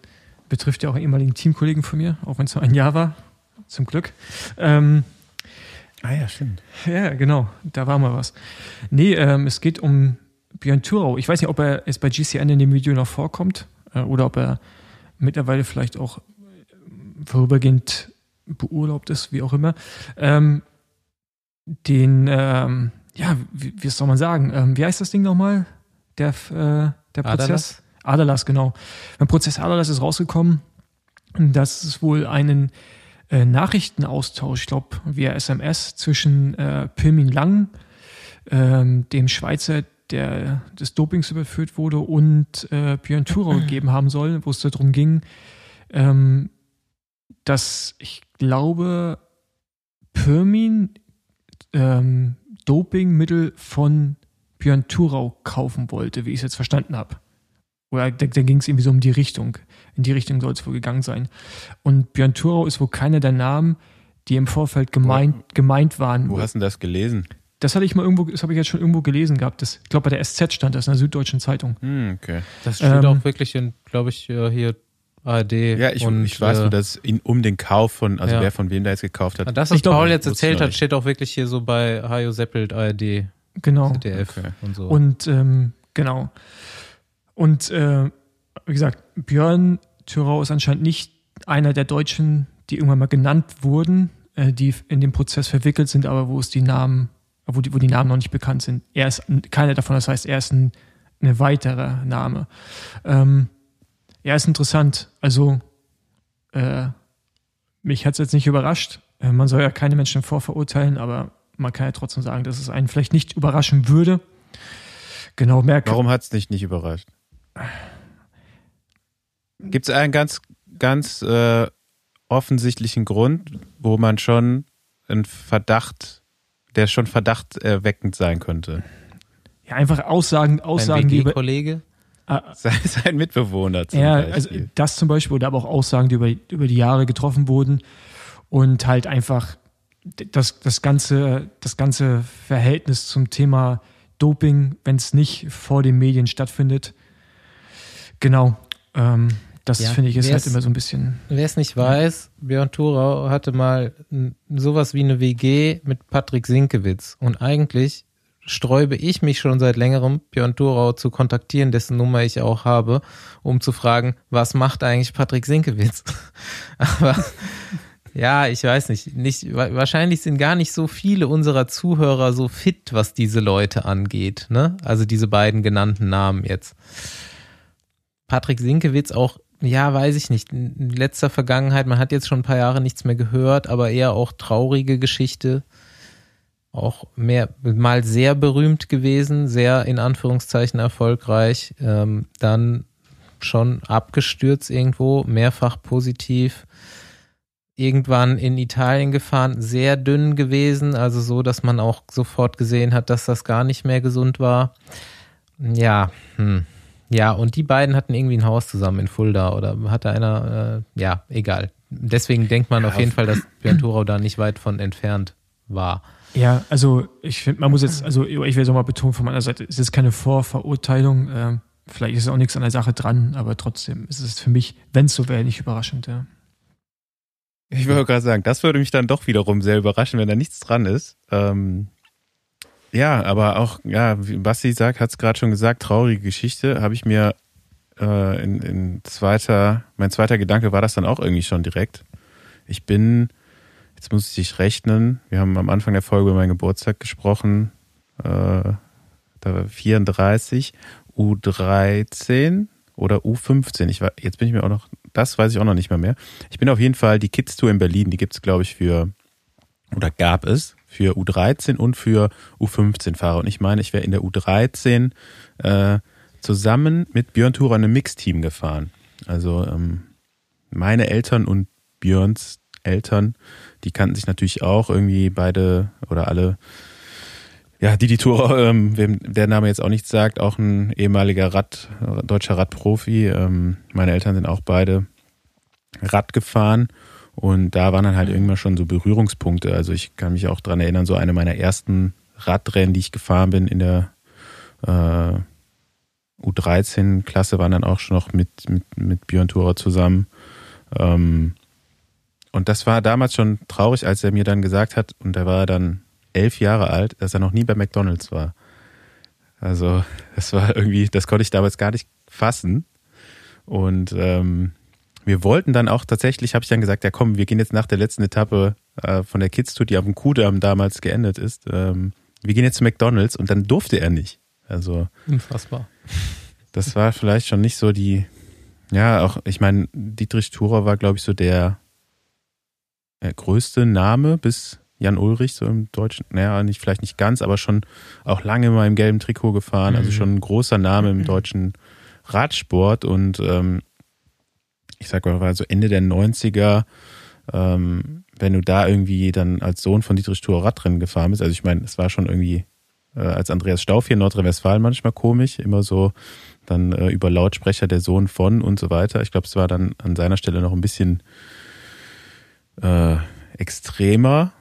betrifft ja auch einen ehemaligen Teamkollegen von mir, auch wenn es nur ein Jahr war, zum Glück. Ähm, ah ja, stimmt. ja, genau, da war mal was. Nee, ähm, es geht um Björn Thurau. Ich weiß nicht, ob er jetzt bei GCN in dem Video noch vorkommt äh, oder ob er mittlerweile vielleicht auch vorübergehend beurlaubt ist, wie auch immer. Ähm, den, ähm, ja, wie, wie soll man sagen? Ähm, wie heißt das Ding nochmal? Der, äh, der Prozess? Adalas? Adalas, genau. Beim Prozess Adalas ist rausgekommen, dass es wohl einen äh, Nachrichtenaustausch, ich glaube, via SMS zwischen äh, Pirmin Lang, ähm, dem Schweizer, der des Dopings überführt wurde, und äh, Björn Thurau gegeben haben soll, wo es darum ging, ähm, dass ich glaube, Pirmin ähm, Dopingmittel von Björn Thurau kaufen wollte, wie ich es jetzt verstanden habe. Oder da, da ging es irgendwie so um die Richtung. In die Richtung soll es wohl gegangen sein. Und Björn Thurau ist wohl keiner der Namen, die im Vorfeld gemeint, gemeint waren. Wo hast du denn das gelesen? Das hatte ich mal irgendwo, das habe ich jetzt schon irgendwo gelesen gehabt. Das, ich glaube, bei der SZ stand das in der Süddeutschen Zeitung. Hm, okay. Das steht ähm, auch wirklich in, glaube ich, äh, hier ARD. Ja, ich, und, ich weiß äh, nur, dass ihn um den Kauf von, also ja. wer von wem da jetzt gekauft hat. Das, was Ich Paul jetzt erzählt hat, steht auch wirklich hier so bei Hajo Seppelt, ARD, Genau. ZDF Okay. und so. Und ähm, genau. Und äh, wie gesagt, Björn Thürau ist anscheinend nicht einer der Deutschen, die irgendwann mal genannt wurden, äh, die in dem Prozess verwickelt sind, aber wo es die Namen, wo die, wo die Namen noch nicht bekannt sind. Er ist keiner davon, das heißt, er ist ein, ein weiterer Name. Ähm, ja, ist interessant. Also äh, mich hat es jetzt nicht überrascht. Äh, man soll ja keine Menschen vorverurteilen, aber man kann ja trotzdem sagen, dass es einen vielleicht nicht überraschen würde. Genau, merke. Warum hat es dich nicht überrascht? Gibt es einen ganz, ganz äh, offensichtlichen Grund, wo man schon einen Verdacht, der schon verdachterweckend sein könnte? Ja, einfach Aussagen, Aussagen, die über, WG-Kollege? Sei sein Mitbewohner zum ja, Beispiel. also das zum Beispiel, oder aber auch Aussagen, die über, über die Jahre getroffen wurden und halt einfach das, das ganze, das ganze Verhältnis zum Thema Doping, wenn es nicht vor den Medien stattfindet. Genau. Ähm, das Ja, finde ich ist halt immer so ein bisschen. Wer es nicht weiß, Björn Thurau hatte mal sowas wie eine WG mit Patrick Sinkewitz. Und eigentlich sträube ich mich schon seit längerem, Björn Thurau zu kontaktieren, dessen Nummer ich auch habe, um zu fragen, was macht eigentlich Patrick Sinkewitz? Aber ja, ich weiß nicht, nicht. wa- Wahrscheinlich sind gar nicht so viele unserer Zuhörer so fit, was diese Leute angeht. Ne? Also diese beiden genannten Namen jetzt. Patrick Sinkewitz auch, ja, weiß ich nicht, in letzter Vergangenheit, man hat jetzt schon ein paar Jahre nichts mehr gehört, aber eher auch traurige Geschichte. Auch mehr, mal sehr berühmt gewesen, sehr in Anführungszeichen erfolgreich, ähm, dann schon abgestürzt irgendwo, mehrfach positiv. Irgendwann in Italien gefahren, sehr dünn gewesen, also so, dass man auch sofort gesehen hat, dass das gar nicht mehr gesund war. Ja, hm. Ja, und die beiden hatten irgendwie ein Haus zusammen in Fulda oder hatte einer, äh, ja, egal. Deswegen denkt man Ja, auf jeden auf- Fall, dass Björn Thurau da nicht weit von entfernt war. Ja, also ich finde, man muss jetzt, also ich will es auch mal betonen von meiner Seite, es ist keine Vorverurteilung. Ähm, vielleicht ist auch nichts an der Sache dran, aber trotzdem ist es für mich, wenn es so wäre, nicht überraschend. Ja. Ich wollte gerade sagen, das würde mich dann doch wiederum sehr überraschen, wenn da nichts dran ist. Ähm, ja, aber auch, ja, wie Basti sagt, hat es gerade schon gesagt, traurige Geschichte, habe ich mir äh, in, in zweiter, mein zweiter Gedanke war das dann auch irgendwie schon direkt. Ich bin, jetzt muss ich rechnen, wir haben am Anfang der Folge über meinen Geburtstag gesprochen, äh, da war 34, U13 oder U15. Ich war, jetzt bin ich mir auch noch, das weiß ich auch noch nicht mehr mehr. Ich bin auf jeden Fall die Kids Tour in Berlin, die gibt's glaube ich für, oder gab es für U13 und für U15-Fahrer. Und ich meine, ich wäre in der U13 äh, zusammen mit Björn Thurer einem Mixteam gefahren. Also ähm, meine Eltern und Björns Eltern, die kannten sich natürlich auch irgendwie beide oder alle. Ja, Didi Thurer, ähm, wem der Name jetzt auch nichts sagt, auch ein ehemaliger Rad, deutscher Radprofi. Ähm, meine Eltern sind auch beide Rad gefahren und da waren dann halt irgendwann schon so Berührungspunkte. Also ich kann mich auch dran erinnern, so eine meiner ersten Radrennen, die ich gefahren bin in der äh, U13-Klasse, waren dann auch schon noch mit, mit, mit Björn Thurer zusammen. Ähm, und das war damals schon traurig, als er mir dann gesagt hat, und er war dann elf Jahre alt, dass er noch nie bei McDonalds war. Also das war irgendwie, das konnte ich damals gar nicht fassen. Und ähm, wir wollten dann auch tatsächlich, habe ich dann gesagt, ja komm, wir gehen jetzt nach der letzten Etappe äh, von der Kids Tour, die auf dem Kudamm damals geendet ist. Ähm, wir gehen jetzt zu McDonalds und dann durfte er nicht. Also unfassbar. Das war vielleicht schon nicht so die, ja, auch, ich meine, Dietrich Thurer war, glaube ich, so der, der größte Name bis Jan Ulrich, so im Deutschen, naja, nicht, vielleicht nicht ganz, aber schon auch lange mal im gelben Trikot gefahren, also mhm. schon ein großer Name im deutschen Radsport und ähm, ich sag mal, war so Ende der 90er, ähm, wenn du da irgendwie dann als Sohn von Dietrich Thur Radrennen gefahren bist, also ich meine, es war schon irgendwie äh, als Andreas Stauf hier in Nordrhein-Westfalen manchmal komisch, immer so dann äh, über Lautsprecher der Sohn von und so weiter. Ich glaube, es war dann an seiner Stelle noch ein bisschen äh, extremer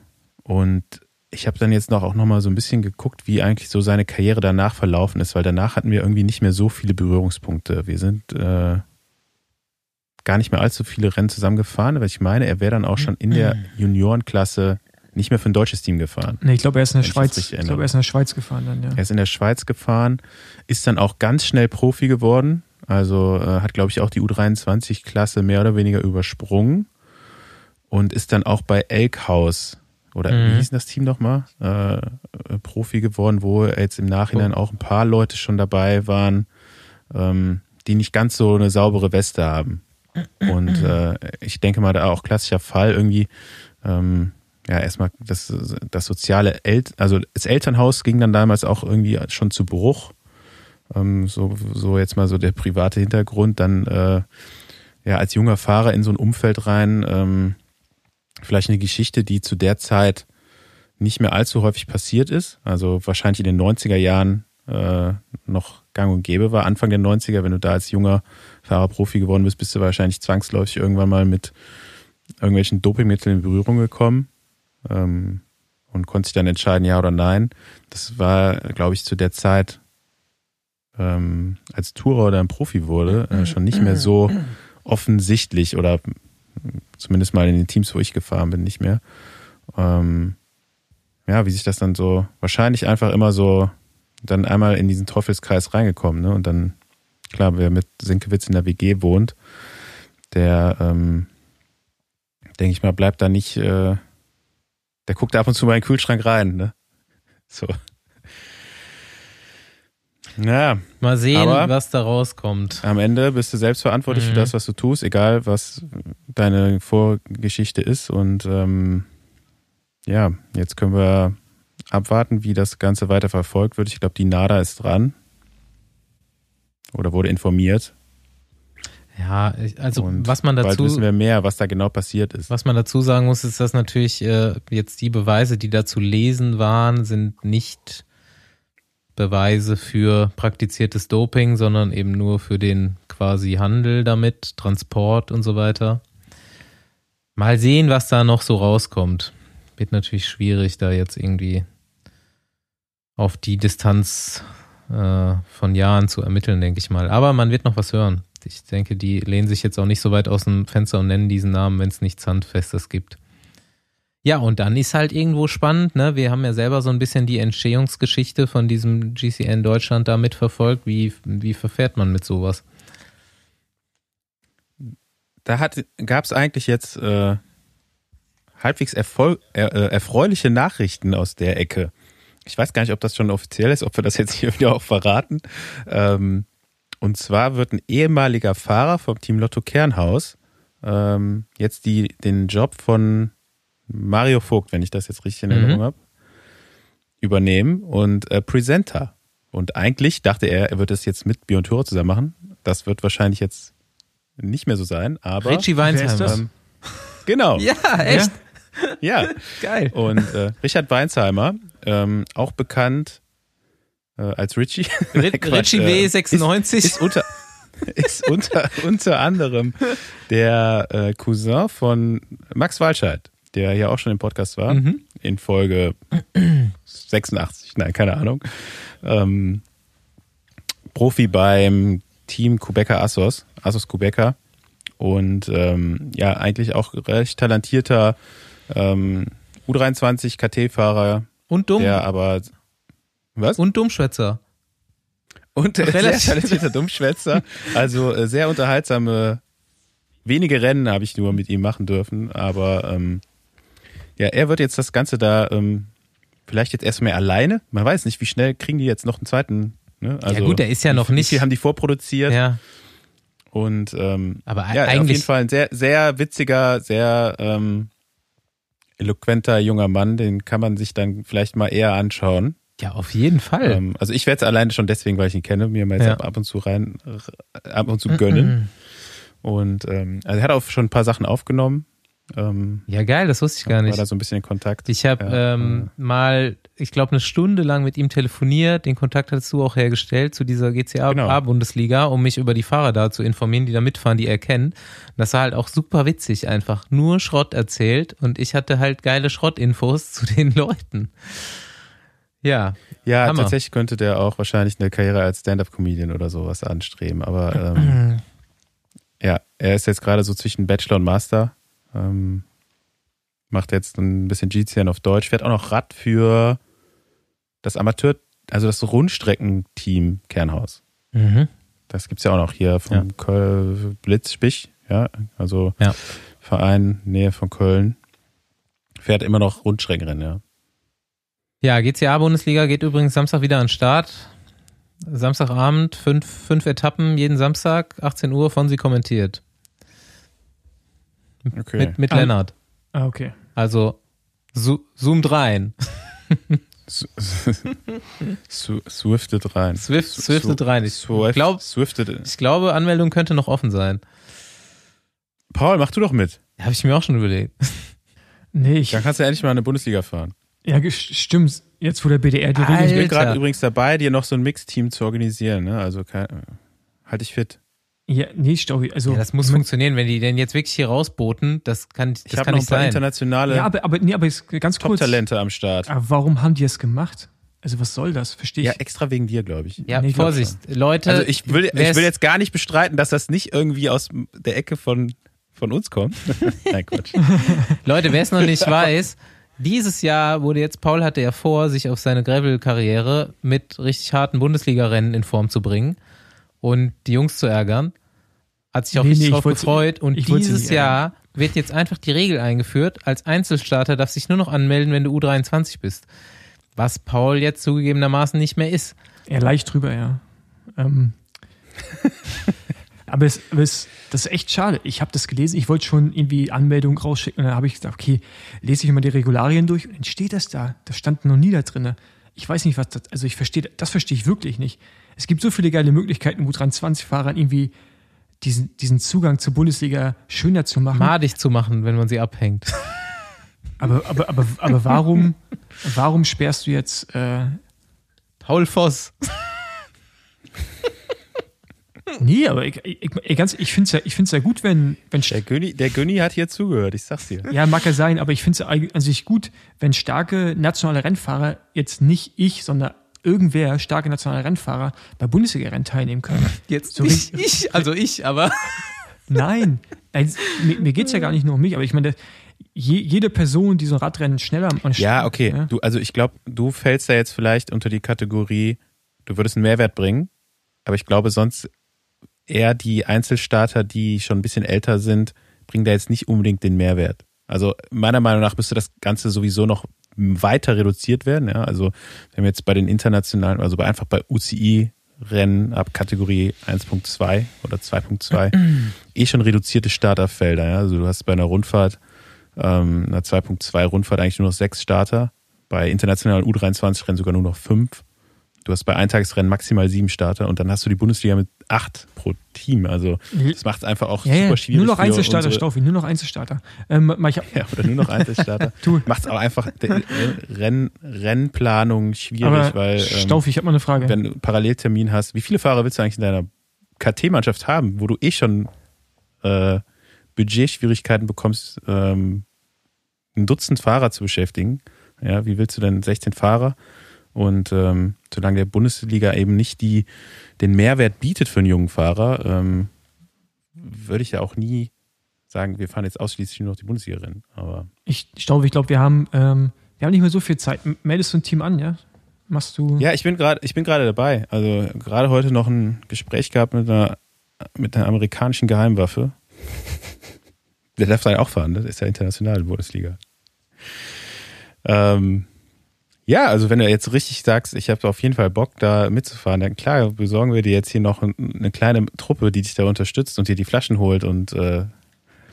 und ich habe dann jetzt noch auch noch mal so ein bisschen geguckt, wie eigentlich so seine Karriere danach verlaufen ist, weil danach hatten wir irgendwie nicht mehr so viele Berührungspunkte. Wir sind äh, gar nicht mehr allzu viele Rennen zusammengefahren, aber ich meine, er wäre dann auch schon in der mhm. Juniorenklasse nicht mehr für ein deutsches Team gefahren. Nee, ich glaube, er ist in der Schweiz. Ich glaube, er ist in der Schweiz gefahren dann, ja. Er ist in der Schweiz gefahren, ist dann auch ganz schnell Profi geworden. Also äh, hat, glaube ich, auch die U23-Klasse mehr oder weniger übersprungen und ist dann auch bei Elkhaus oder mhm. wie hieß das Team nochmal? Äh, Profi geworden, wo jetzt im Nachhinein auch ein paar Leute schon dabei waren, ähm, die nicht ganz so eine saubere Weste haben. Und äh, ich denke mal, da auch klassischer Fall irgendwie, ähm, ja, erstmal das, das soziale, El also das Elternhaus ging dann damals auch irgendwie schon zu Bruch. Ähm, so, so jetzt mal so der private Hintergrund, dann äh, ja als junger Fahrer in so ein Umfeld rein, ähm, vielleicht eine Geschichte, die zu der Zeit nicht mehr allzu häufig passiert ist. Also wahrscheinlich in den 90er Jahren äh, noch gang und gäbe war. Anfang der 90er, wenn du da als junger Fahrer Profi geworden bist, bist du wahrscheinlich zwangsläufig irgendwann mal mit irgendwelchen Dopingmitteln in Berührung gekommen ähm, und konntest dich dann entscheiden, ja oder nein. Das war, glaube ich, zu der Zeit, ähm, als Tourer oder ein Profi wurde, äh, schon nicht mehr so offensichtlich oder zumindest mal in den Teams, wo ich gefahren bin, nicht mehr. Ähm, ja, wie sich das dann so, wahrscheinlich einfach immer so dann einmal in diesen Teufelskreis reingekommen, ne? Und dann, klar, wer mit Sinkewitz in der WG wohnt, der, ähm, denke ich mal, bleibt da nicht, äh, der guckt ab und zu mal in den Kühlschrank rein, ne? So. Ja. Mal sehen, was da rauskommt. Am Ende bist du selbst verantwortlich mhm. für das, was du tust, egal was deine Vorgeschichte ist. Und ähm, ja, jetzt können wir abwarten, wie das Ganze weiter verfolgt wird. Ich glaube, die NADA ist dran. Oder wurde informiert. Ja, also und was man dazu. Bald wissen wir mehr, was da genau passiert ist. Was man dazu sagen muss, ist, dass natürlich äh, jetzt die Beweise, die da zu lesen waren, sind nicht Beweise für praktiziertes Doping, sondern eben nur für den quasi Handel damit, Transport und so weiter. Mal sehen, was da noch so rauskommt. Wird natürlich schwierig, da jetzt irgendwie auf die Distanz äh, von Jahren zu ermitteln, denke ich mal. Aber man wird noch was hören. Ich denke, die lehnen sich jetzt auch nicht so weit aus dem Fenster und nennen diesen Namen, wenn es nichts Handfestes gibt. Ja, und dann ist halt irgendwo spannend, ne? Wir haben ja selber so ein bisschen die Entstehungsgeschichte von diesem GCN Deutschland da mitverfolgt. Wie, wie verfährt man mit sowas? Da gab es eigentlich jetzt äh, halbwegs erfol er, äh, erfreuliche Nachrichten aus der Ecke. Ich weiß gar nicht, ob das schon offiziell ist, ob wir das jetzt hier wieder auch verraten. Ähm, und zwar wird ein ehemaliger Fahrer vom Team Lotto Kernhaus ähm, jetzt die, den Job von Mario Vogt, wenn ich das jetzt richtig in Erinnerung mhm. habe, übernehmen und äh, Presenter. Und eigentlich dachte er, er wird das jetzt mit Björn Tore zusammen machen. Das wird wahrscheinlich jetzt nicht mehr so sein, aber. Richie Weinsheimer. Ähm, genau. ja, echt? Ja. Geil. Und äh, Richard Weinsheimer, ähm, auch bekannt äh, als Richie. Richie W96. Äh, ist, ist, unter, ist unter, unter anderem der äh, Cousin von Max Walscheid der ja auch schon im Podcast war, mhm. in Folge 86, nein, keine Ahnung. Ähm, Profi beim Team Kubeka Assos, Assos Kubeka. Und ähm, ja, eigentlich auch recht talentierter ähm, U23 KT-Fahrer. Und dumm. Der aber. Was? Und Dummschwätzer. Und äh, sehr talentierter Dummschwätzer. Also äh, sehr unterhaltsame, wenige Rennen habe ich nur mit ihm machen dürfen, aber ähm, ja, er wird jetzt das Ganze da ähm, vielleicht jetzt erstmal alleine. Man weiß nicht, wie schnell kriegen die jetzt noch einen zweiten. Ne? Also, ja gut, der ist ja noch nicht. Viel haben die vorproduziert? Ja. Und ähm, aber ja, eigentlich auf jeden Fall ein sehr, sehr witziger, sehr ähm, eloquenter junger Mann. Den kann man sich dann vielleicht mal eher anschauen. Ja, auf jeden Fall. Ähm, also ich werde es alleine schon deswegen, weil ich ihn kenne, mir mal jetzt ja. ab und zu rein, ab und zu gönnen. Mm -mm. Und ähm, also er hat auch schon ein paar Sachen aufgenommen. Ähm, ja, geil, das wusste ich gar nicht. War da so ein bisschen in Kontakt. Ich habe ja, ähm, äh. mal, ich glaube, eine Stunde lang mit ihm telefoniert. Den Kontakt hattest du auch hergestellt zu dieser GCA-Bundesliga, genau. um mich über die Fahrer da zu informieren, die da mitfahren, die er kennt. Das war halt auch super witzig einfach. Nur Schrott erzählt und ich hatte halt geile Schrottinfos zu den Leuten. Ja. Ja, Hammer. tatsächlich könnte der auch wahrscheinlich eine Karriere als Stand-up-Comedian oder sowas anstreben. Aber ähm, ja, er ist jetzt gerade so zwischen Bachelor und Master ähm, macht jetzt ein bisschen GCN auf Deutsch, fährt auch noch Rad für das Amateur, also das Rundstreckenteam Kernhaus. Mhm. Das es ja auch noch hier vom ja. Köln, Blitzspich, ja, also ja. Verein Nähe von Köln. Fährt immer noch Rundstreckenrennen, ja. Ja, GCA-Bundesliga geht übrigens Samstag wieder an den Start. Samstagabend, fünf, fünf Etappen, jeden Samstag, 18 Uhr von sie kommentiert. Okay. Mit, mit ah, Lennart. Ah, okay. Also zoomt rein. Swiftet rein. Swift, swiftet rein. Ich, Swift, glaub, swiftet. ich glaube, Anmeldung könnte noch offen sein. Paul, mach du doch mit. Habe ich mir auch schon überlegt. Nee, ich. Dann kannst du ja endlich mal eine Bundesliga fahren. Ja, stimmt. Jetzt, wo der BDR die Regeln. Ich bin gerade übrigens dabei, dir noch so ein Mixteam zu organisieren. Ne? Also halt dich fit. Ja, nee, Story. Also, ja, das muss funktionieren, wenn die denn jetzt wirklich hier rausboten. Das kann, das ich kann noch nicht ein paar sein. internationale ja, aber, aber, nee, aber ganz kurz. Top-Talente am Start. Aber warum haben die es gemacht? Also was soll das? Verstehe ich. Ja, extra wegen dir, glaube ich. Ja, nee, Vorsicht, Leute. Also ich will, ich will jetzt gar nicht bestreiten, dass das nicht irgendwie aus der Ecke von, von uns kommt. Nein, Quatsch. Leute, wer es noch nicht weiß, dieses Jahr wurde jetzt, Paul hatte ja vor, sich auf seine Gravel-Karriere mit richtig harten Bundesliga-Rennen in Form zu bringen und die Jungs zu ärgern. Hat sich auch nee, richtig nee, drauf gefreut. Und dieses Jahr wird jetzt einfach die Regel eingeführt. Als Einzelstarter darf sich nur noch anmelden, wenn du U23 bist. Was Paul jetzt zugegebenermaßen nicht mehr ist. Ja, leicht drüber, ja. Ähm. aber, es, aber es, das ist echt schade. Ich habe das gelesen, ich wollte schon irgendwie Anmeldung rausschicken und dann habe ich gesagt, okay, lese ich mal die Regularien durch und dann steht das da. Das stand noch nie da drin. Ich weiß nicht, was das, also ich verstehe, das verstehe ich wirklich nicht. Es gibt so viele geile Möglichkeiten, U23-Fahrern irgendwie diesen, diesen Zugang zur Bundesliga schöner zu machen. Madig zu machen, wenn man sie abhängt. Aber, aber, aber, aber warum, warum sperrst du jetzt äh, Paul Voss? Nee, aber ich, ich, ich, ich finde es ja, ich find's ja gut, wenn. wenn der, Günni, der Günni hat hier zugehört, ich sag's dir. Ja, mag ja sein, aber ich finde es an sich gut, wenn starke nationale Rennfahrer, jetzt nicht ich, sondern irgendwer, starke nationale Rennfahrer, bei Bundesliga-Rennen teilnehmen können. Jetzt So nicht ich, also ich, aber. Nein, also, mir, mir geht es ja gar nicht nur um mich, aber ich meine, je, jede Person, die so ein Radrennen schneller und Ja, okay. Ja. Du, also ich glaube, du fällst da jetzt vielleicht unter die Kategorie, du würdest einen Mehrwert bringen, aber ich glaube sonst eher die Einzelstarter, die schon ein bisschen älter sind, bringen da jetzt nicht unbedingt den Mehrwert. Also meiner Meinung nach müsste das Ganze sowieso noch weiter reduziert werden. Ja? Also wir jetzt bei den internationalen, also bei einfach bei UCI-Rennen ab Kategorie 1.2 oder 2.2 eh schon reduzierte Starterfelder. Ja? Also du hast bei einer Rundfahrt, ähm, einer 2.2 Rundfahrt eigentlich nur noch sechs Starter, bei internationalen U23-Rennen sogar nur noch fünf. Du hast bei Eintagesrennen maximal sieben Starter und dann hast du die Bundesliga mit acht pro Team. Also das macht es einfach auch Ja, super schwierig. nur noch Einzelstarter, Staufi, nur noch Einzelstarter. Ähm, ich ja, oder nur noch Einzelstarter. Macht es aber einfach der Renn, Rennplanung schwierig, aber weil ähm, Staufi, ich habe mal eine Frage. wenn du einen Paralleltermin hast, wie viele Fahrer willst du eigentlich in deiner KT-Mannschaft haben, wo du eh schon äh, Budgetschwierigkeiten bekommst, ähm, ein Dutzend Fahrer zu beschäftigen? Ja, wie willst du denn 16 Fahrer? Und ähm, solange der Bundesliga eben nicht die, den Mehrwert bietet für einen jungen Fahrer, ähm, würde ich ja auch nie sagen, wir fahren jetzt ausschließlich nur noch die Bundesliga-Rennen. Aber Ich, Staufi, ich glaube, wir haben, ähm, wir haben nicht mehr so viel Zeit. Meldest du ein Team an, ja? Machst du. Ja, ich bin gerade, ich bin gerade dabei. Also gerade heute noch ein Gespräch gehabt mit einer, mit einer amerikanischen Geheimwaffe. Der darf da auch fahren, ne? Das ist ja internationale Bundesliga. Ähm, ja, also wenn du jetzt richtig sagst, ich habe auf jeden Fall Bock, da mitzufahren, dann klar, besorgen wir dir jetzt hier noch ein- eine kleine Truppe, die dich da unterstützt und dir die Flaschen holt und, äh,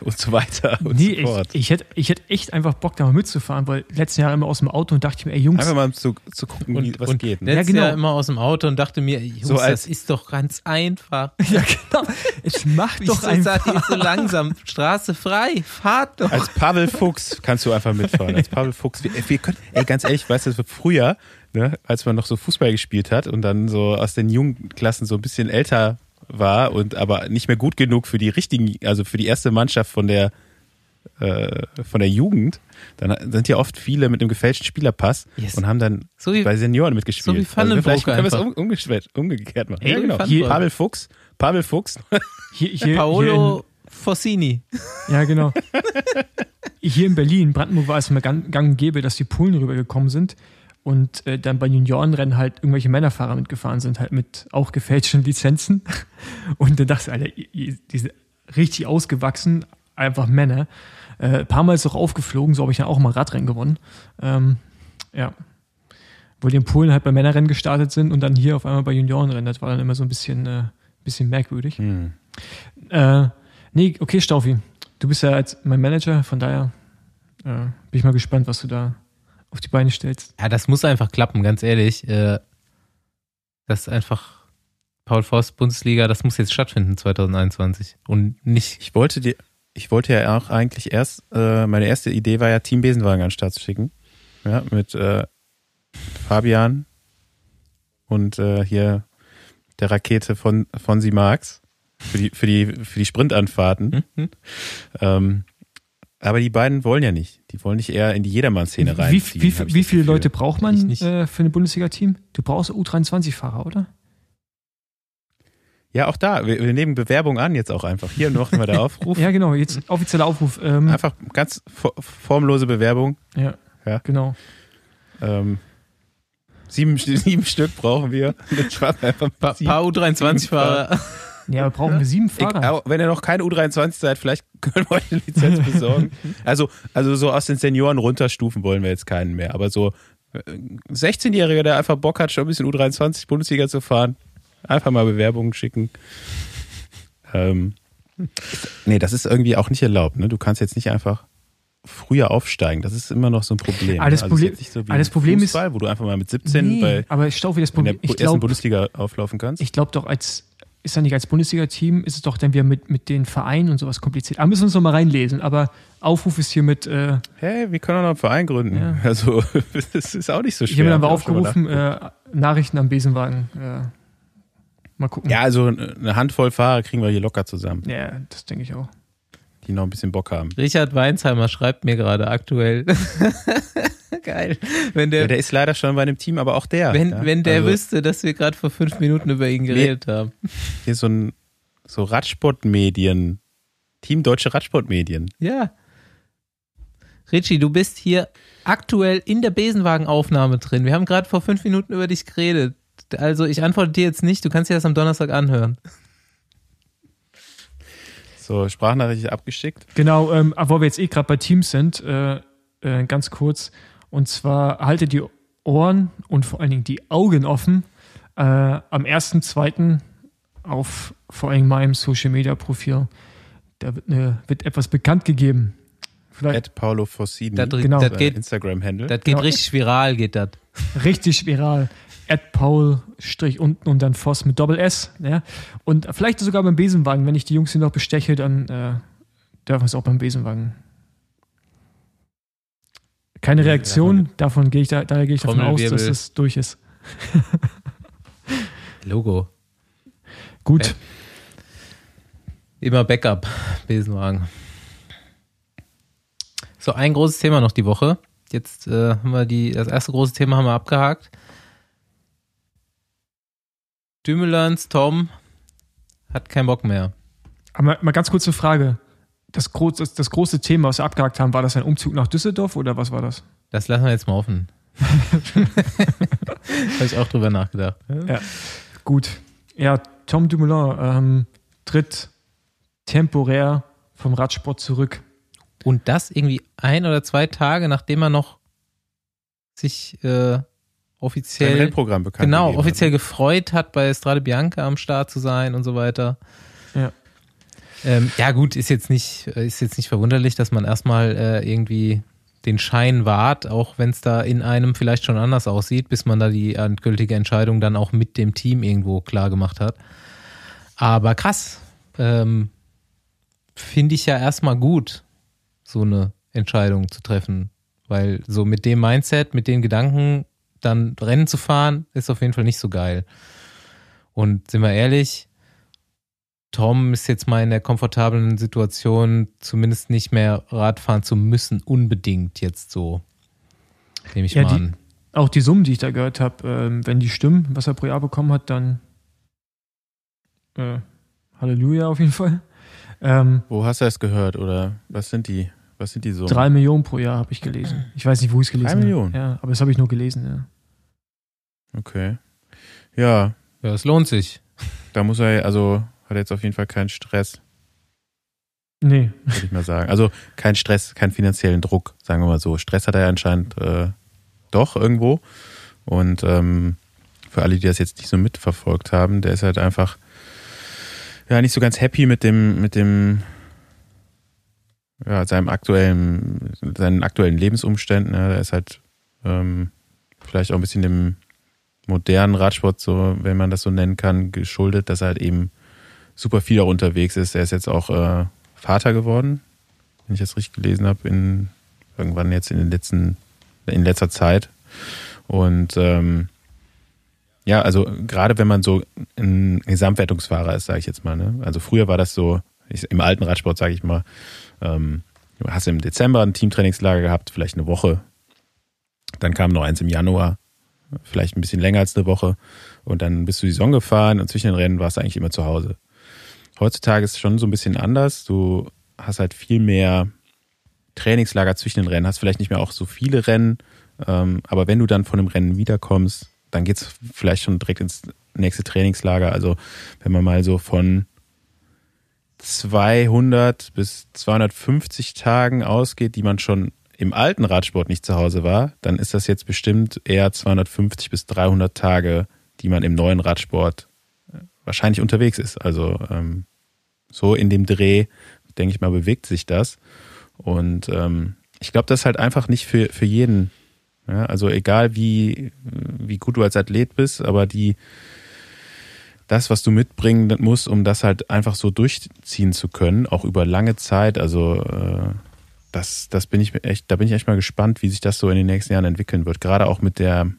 und so weiter und Nee, so ich, fort. ich, hätte, ich hätte echt einfach Bock, da mal mitzufahren, weil letzten Jahr immer aus dem Auto und dachte ich mir, ey Jungs, Einfach mal zu, zu gucken, wie, was geht. Ne? letztes Ja, genau. Jahr immer aus dem Auto und dachte mir, Jungs, So als- das ist doch ganz einfach. ja genau, es macht doch einfach. ihr so langsam? Straße frei, fahrt doch. Als Pavel Fuchs kannst du einfach mitfahren. Als Pavel Fuchs. Wir, wir können, ey, ganz ehrlich, weißt du, früher, ne, als man noch so Fußball gespielt hat und dann so aus den Jugendklassen so ein bisschen älter war und aber nicht mehr gut genug für die richtigen, also für die erste Mannschaft von der äh, von der Jugend, dann sind ja oft viele mit einem gefälschten Spielerpass Yes. und haben dann So wie- bei Senioren mitgespielt. so wie Vandenbroek vielleicht können wir es um, umgeschwert- umgekehrt machen. Ey, ja, genau. Vandenbroek. Pavel Fuchs, Pavel Fuchs. Hier, hier, Paolo Fossini. Hier in, ja, genau. Hier in Berlin, Brandenburg war es immer gang, gang und gäbe, dass die Polen rübergekommen sind und äh, dann bei Juniorenrennen halt irgendwelche Männerfahrer mitgefahren sind, halt mit auch gefälschten Lizenzen. Und dann dachte ich, Alter, die sind richtig ausgewachsen, einfach Männer. Äh, ein paar Mal ist auch aufgeflogen, so habe ich dann auch mal Radrennen gewonnen. Ähm, ja. Wo die in Polen halt bei Männerrennen gestartet sind und dann hier auf einmal bei Juniorenrennen. Das war dann immer so ein bisschen, äh, bisschen merkwürdig. Hm. Äh, nee, okay, Staufi. Du bist ja als mein Manager, von daher äh, bin ich mal gespannt, was du da auf die Beine stellst. Ja, das muss einfach klappen, ganz ehrlich. Äh, Das ist einfach Paul Voss Bundesliga, das muss jetzt stattfinden 2021 und nicht Ich wollte dir, ich wollte ja auch eigentlich erst, äh, meine erste Idee war ja Team Besenwagen an den Start zu schicken. Ja, mit äh, Fabian und äh, hier der Rakete von, von Sie Marx für die, für die, für die Sprintanfahrten. Mhm. Ähm, aber die beiden wollen ja nicht. Die wollen nicht eher in die Jedermann-Szene Wie, reinziehen. wie, ich wie das viele. Leute braucht man nicht. äh, für ein Bundesliga-Team? Du brauchst U23-Fahrer, oder? Ja, auch da. Wir, wir nehmen Bewerbung an jetzt auch einfach. Hier noch mal der Aufruf. Ja, genau. Jetzt offizieller Aufruf. Ähm, Einfach ganz fo- formlose Bewerbung. ja, Ja. genau. Ähm, sieben, sieben Stück brauchen wir. Sieben. paar U23-Fahrer. Ja, aber brauchen wir sieben Ich, Fahrer? auch wenn ihr noch keine U23 seid, vielleicht können wir euch eine Lizenz besorgen. Also, also so aus den Senioren runterstufen wollen wir jetzt keinen mehr. Aber so äh, 16-Jähriger, der einfach Bock hat, schon ein bisschen U23 Bundesliga zu fahren, einfach mal Bewerbungen schicken. Ähm, nee, das ist irgendwie auch nicht erlaubt. Ne? Du kannst jetzt nicht einfach früher aufsteigen. Das ist immer noch so ein Problem. Aber das ne? Problem- ist jetzt nicht so aber das Problem ist- Fußball, wo du einfach mal mit 17 bei aber Staufi, das in der Problem, ich ersten glaube, Bundesliga auflaufen kannst. ich glaube doch, als ist dann nicht als Bundesliga-Team, ist es doch dann wieder mit, mit den Vereinen und sowas kompliziert. Aber müssen wir uns noch mal reinlesen. Aber Aufruf ist hier mit, äh, Hey, wir können auch noch einen Verein gründen. Ja. Also, das ist auch nicht so schwer. ich habe mir dann mal Hab ich auch schon aufgerufen, äh, Nachrichten am Besenwagen. Äh, mal gucken. Ja, also eine Handvoll Fahrer kriegen wir hier locker zusammen, Ja, das denke ich auch. Die noch ein bisschen Bock haben. Richard Weinsheimer schreibt mir gerade aktuell. Geil. Wenn der, Ja, der ist leider schon bei einem Team, aber auch der. wenn, ja. wenn der also, wüsste, dass wir gerade vor fünf Minuten über ihn geredet haben. Hier so ein so Radsportmedien, Team Deutsche Radsportmedien. Ja. Richie, du bist hier aktuell in der Besenwagenaufnahme drin. Wir haben gerade vor fünf Minuten über dich geredet. Also ich antworte dir jetzt nicht, du kannst dir das am Donnerstag anhören. So, Sprachnachricht abgeschickt. Genau, ähm, aber wo wir jetzt eh gerade bei Teams sind, äh, äh, ganz kurz. Und zwar haltet die Ohren und vor allen Dingen die Augen offen. Äh, am 1.2. auf vor allem meinem Social Media Profil. Da wird, eine, wird etwas bekannt gegeben. Vielleicht At Paulo Fossini. Das, Genau. das äh, geht, Instagram-Handle. das geht Genau. richtig viral, geht das. richtig viral. At Paul Strich unten und dann Voss mit Doppel S. Ja? Und vielleicht sogar beim Besenwagen. Wenn ich die Jungs hier noch besteche, dann äh, dürfen wir es auch beim Besenwagen. Keine Reaktion, davon gehe ich da, daher gehe ich davon aus, dass es durch ist. Logo. Gut, Okay. Immer Backup, Besenwagen. So, ein großes Thema noch die Woche. Jetzt äh, haben wir die, das erste große Thema haben wir abgehakt. Dümmelans Tom hat keinen Bock mehr. aber mal ganz kurze Frage. Das, groß, das, das große Thema, was wir abgehakt haben, war das ein Umzug nach Düsseldorf oder was war das? Das lassen wir jetzt mal offen. Habe ich auch drüber nachgedacht. Gut. Ja, Tom Dumoulin ähm, tritt temporär vom Radsport zurück. Und das irgendwie ein oder zwei Tage, nachdem er noch sich äh, offiziell Rennprogramm bekannt genau gegeben hat. offiziell gefreut hat, bei Strade Bianca am Start zu sein und so weiter. Ja. Ähm, ja gut, ist jetzt nicht ist jetzt nicht verwunderlich, dass man erstmal äh, irgendwie den Schein wahrt, auch wenn es da in einem vielleicht schon anders aussieht, bis man da die endgültige Entscheidung dann auch mit dem Team irgendwo klar gemacht hat. Aber krass, ähm, finde ich ja erstmal gut, so eine Entscheidung zu treffen, weil so mit dem Mindset, mit den Gedanken dann Rennen zu fahren, ist auf jeden Fall nicht so geil. Und sind wir ehrlich, Tom ist jetzt mal in der komfortablen Situation, zumindest nicht mehr Radfahren zu müssen, unbedingt jetzt so. Nehme ich Ja, mal die- an. Auch die Summen, die ich da gehört habe, ähm, wenn die stimmen, was er pro Jahr bekommen hat, dann äh, Halleluja auf jeden Fall. Ähm, Wo hast du das gehört oder was sind die? Was sind die so? drei Millionen pro Jahr habe ich gelesen. Ich weiß nicht, wo ich es gelesen Drei habe. Millionen? Ja, aber das habe ich nur gelesen. Ja. Okay. Ja, Ja, es lohnt sich. da muss er, also hat er jetzt auf jeden Fall keinen Stress, Nee, würde ich mal sagen. Also kein Stress, keinen finanziellen Druck, sagen wir mal so. Stress hat er anscheinend äh, doch irgendwo. Und ähm, für alle, die das jetzt nicht so mitverfolgt haben, der ist halt einfach ja nicht so ganz happy mit dem, mit dem ja, seinem aktuellen, seinen aktuellen Lebensumständen. Ja, der ist halt ähm, vielleicht auch ein bisschen dem modernen Radsport, so, wenn man das so nennen kann, geschuldet, dass er halt eben super viel auch unterwegs ist. Er ist jetzt auch äh, Vater geworden, wenn ich das richtig gelesen habe, in irgendwann jetzt in den letzten, in letzter Zeit. Und ähm, ja, also gerade wenn man so ein Gesamtwertungsfahrer ist, sage ich jetzt mal, ne? Also früher war das so, ich, im alten Radsport, sage ich mal, ähm, du hast im Dezember ein Teamtrainingslager gehabt, vielleicht eine Woche. Dann kam noch eins im Januar, vielleicht ein bisschen länger als eine Woche. Und dann bist du die Saison gefahren und zwischen den Rennen warst du eigentlich immer zu Hause. Heutzutage ist es schon so ein bisschen anders. Du hast halt viel mehr Trainingslager zwischen den Rennen, hast vielleicht nicht mehr auch so viele Rennen. Ähm, aber wenn du dann von einem Rennen wiederkommst, dann geht's vielleicht schon direkt ins nächste Trainingslager. Also wenn man mal so von 200 bis 250 Tagen ausgeht, die man schon im alten Radsport nicht zu Hause war, dann ist das jetzt bestimmt eher 250 bis 300 Tage, die man im neuen Radsport äh, wahrscheinlich unterwegs ist. Also ähm, so in dem Dreh, denke ich mal, bewegt sich das. Und ähm, ich glaube, das ist halt einfach nicht für, für jeden. Ja, also egal wie, wie gut du als Athlet bist, aber die das, was du mitbringen musst, um das halt einfach so durchziehen zu können, auch über lange Zeit. Also äh, das, das bin ich mir echt, da bin ich echt mal gespannt, wie sich das so in den nächsten Jahren entwickeln wird. Gerade auch mit der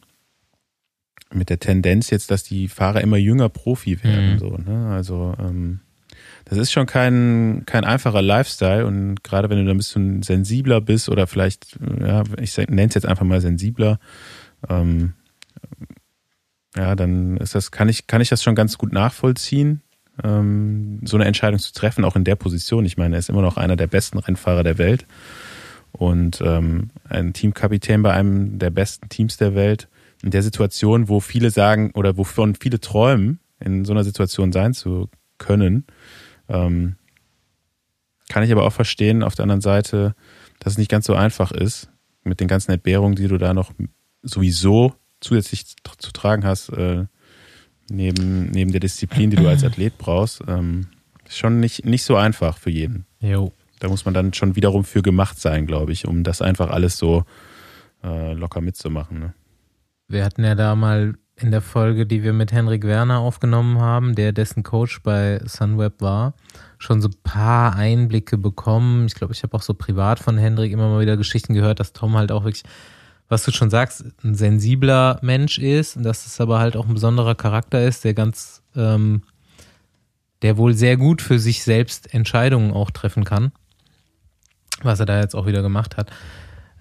mit der Tendenz jetzt, dass die Fahrer immer jünger Profi werden. Mhm. So, ne? Also ähm, das ist schon kein, kein einfacher Lifestyle und gerade wenn du da ein bisschen sensibler bist oder vielleicht, ja, ich nenne es jetzt einfach mal sensibler, ähm, ja, dann ist das, kann ich, kann ich das schon ganz gut nachvollziehen, ähm, so eine Entscheidung zu treffen, auch in der Position. Ich meine, er ist immer noch einer der besten Rennfahrer der Welt und ähm, ein Teamkapitän bei einem der besten Teams der Welt. In der Situation, wo viele sagen oder wovon viele träumen, in so einer Situation sein zu können, ähm, kann ich aber auch verstehen, auf der anderen Seite, dass es nicht ganz so einfach ist, mit den ganzen Entbehrungen, die du da noch sowieso zusätzlich zu tragen hast, äh, neben, neben der Disziplin, die du als Athlet brauchst, ähm, ist schon nicht, nicht so einfach für jeden. Jo. Da muss man dann schon wiederum für gemacht sein, glaube ich, um das einfach alles so äh, locker mitzumachen. Ne? Wir hatten ja da mal in der Folge, die wir mit Henrik Werner aufgenommen haben, der dessen Coach bei Sunweb war, schon so ein paar Einblicke bekommen. Ich glaube, ich habe auch so privat von Henrik immer mal wieder Geschichten gehört, dass Tom halt auch wirklich, was du schon sagst, ein sensibler Mensch ist und dass es aber halt auch ein besonderer Charakter ist, der ganz, ähm, der wohl sehr gut für sich selbst Entscheidungen auch treffen kann was er da jetzt auch wieder gemacht hat.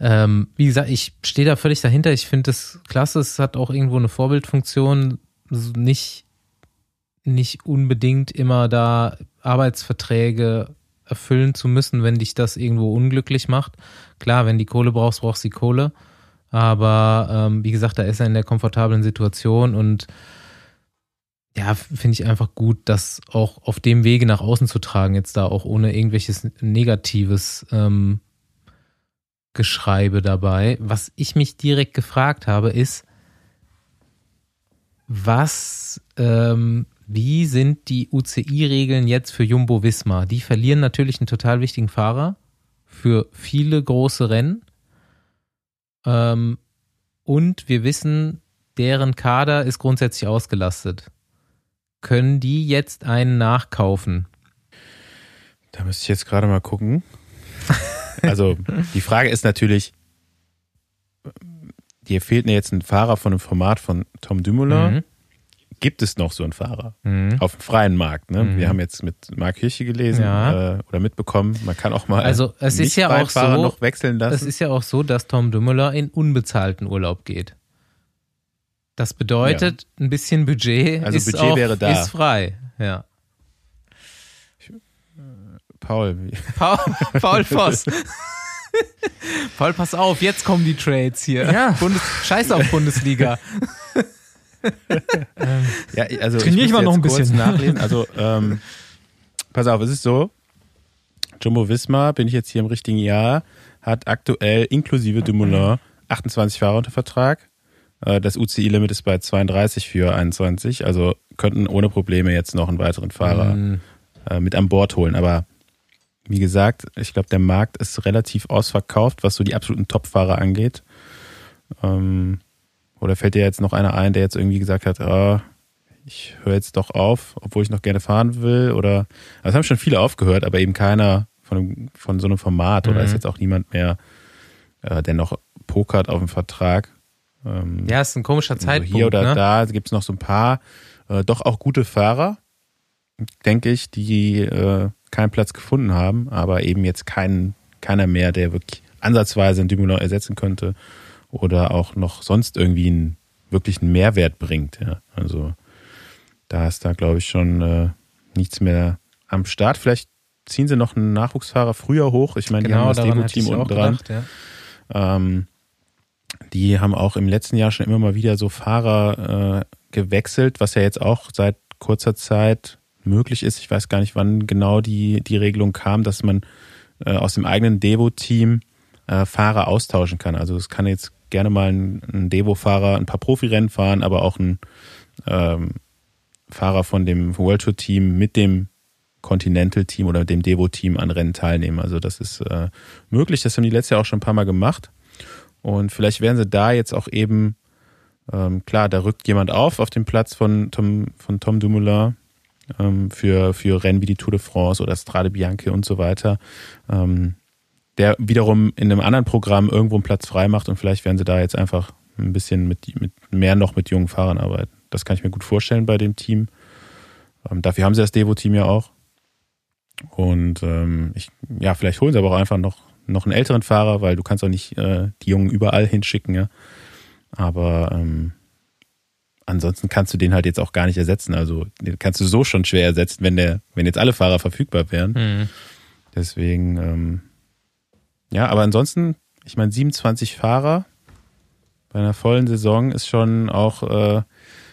Ähm, wie gesagt, ich stehe da völlig dahinter. Ich finde es klasse. Es hat auch irgendwo eine Vorbildfunktion. Nicht, nicht unbedingt immer da Arbeitsverträge erfüllen zu müssen, wenn dich das irgendwo unglücklich macht. Klar, wenn die Kohle brauchst, brauchst du die Kohle. Aber ähm, wie gesagt, da ist er in der komfortablen Situation und ja, finde ich einfach gut, das auch auf dem Wege nach außen zu tragen, jetzt da auch ohne irgendwelches negatives ähm, Geschreibe dabei. Was ich mich direkt gefragt habe, ist, was, ähm, wie sind die UCI-Regeln jetzt für Jumbo Visma? Die verlieren natürlich einen total wichtigen Fahrer für viele große Rennen. Ähm, und wir wissen, deren Kader ist grundsätzlich ausgelastet können die jetzt einen nachkaufen? Da müsste ich jetzt gerade mal gucken. Also die Frage ist natürlich, dir fehlt mir jetzt ein Fahrer von einem Format von Tom Dumoulin. Mhm. Gibt es noch so einen Fahrer mhm. auf dem freien Markt? Ne? Mhm. Wir haben jetzt mit Mark Kirche gelesen ja. äh, oder mitbekommen, man kann auch mal also es ist ja auch so, noch wechseln lassen. Es ist ja auch so, dass Tom Dumoulin in unbezahlten Urlaub geht. Das bedeutet, ja. ein bisschen Budget, also ist, Budget auch, wäre da. ist frei. Ja. Paul. Paul, Paul Voss. Paul, pass auf, jetzt kommen die Trades hier. Ja. Bundes Scheiß auf Bundesliga. ähm, ja, also Trainiere ich, mal noch ein bisschen nachlesen. Also, ähm, pass auf, es ist so, Jumbo Wismar, bin ich jetzt hier im richtigen Jahr, hat aktuell inklusive Dumoulin 28 Fahrer unter Vertrag. Äh, das UCI-Limit ist bei 32 für 21, also könnten ohne Probleme jetzt noch einen weiteren Fahrer mm. mit an Bord holen. Aber wie gesagt, ich glaube, der Markt ist relativ ausverkauft, was so die absoluten Top-Fahrer angeht. Ähm, oder fällt dir jetzt noch einer ein, der jetzt irgendwie gesagt hat, oh, ich höre jetzt doch auf, obwohl ich noch gerne fahren will? Oder also es haben schon viele aufgehört, aber eben keiner von, von so einem Format mhm. oder ist jetzt auch niemand mehr, äh, der noch pokert auf dem Vertrag. Ähm, ja, ist ein komischer Zeitpunkt. Also hier oder ne? da gibt es noch so ein paar äh, doch auch gute Fahrer, denke ich, die äh, keinen Platz gefunden haben, aber eben jetzt kein, keiner mehr, der wirklich ansatzweise einen Dumoulin ersetzen könnte oder auch noch sonst irgendwie einen wirklichen Mehrwert bringt. Ja. Also da ist da, glaube ich, schon äh, nichts mehr am Start. Vielleicht ziehen sie noch einen Nachwuchsfahrer früher hoch. Ich meine, genau, die haben das Devo-Team unten dran. ja. ähm, die haben auch im letzten Jahr schon immer mal wieder so Fahrer äh, gewechselt, was ja jetzt auch seit kurzer Zeit möglich ist. Ich weiß gar nicht, wann genau die, die Regelung kam, dass man äh, aus dem eigenen Devo-Team äh, Fahrer austauschen kann. Also es kann jetzt gerne mal ein, ein Devo-Fahrer ein paar Profirennen fahren, aber auch ein ähm, Fahrer von dem World Tour Team mit dem Continental Team oder dem Devo Team an Rennen teilnehmen. Also das ist äh, möglich. Das haben die letztes Jahr auch schon ein paar Mal gemacht. Und vielleicht werden sie da jetzt auch eben, ähm, klar, da rückt jemand auf auf dem Platz von Tom, von Tom Dumoulin ähm, für, für Rennen wie die Tour de France oder Strade Bianche und so weiter, ähm, der wiederum in einem anderen Programm irgendwo einen Platz frei macht und vielleicht werden sie da jetzt einfach ein bisschen mit, mit mehr noch mit jungen Fahrern arbeiten. Das kann ich mir gut vorstellen bei dem Team. Ähm, dafür haben sie das Devo-Team ja auch. Und ähm, ich, ja, vielleicht holen sie aber auch einfach noch, noch einen älteren Fahrer, weil du kannst auch nicht äh, die Jungen überall hinschicken, ja. Aber ähm, ansonsten kannst du den halt jetzt auch gar nicht ersetzen. Also den kannst du so schon schwer ersetzen, wenn der, wenn jetzt alle Fahrer verfügbar wären. Mhm. Deswegen, ähm, ja, aber ansonsten, ich meine, 27 Fahrer bei einer vollen Saison ist schon auch, äh,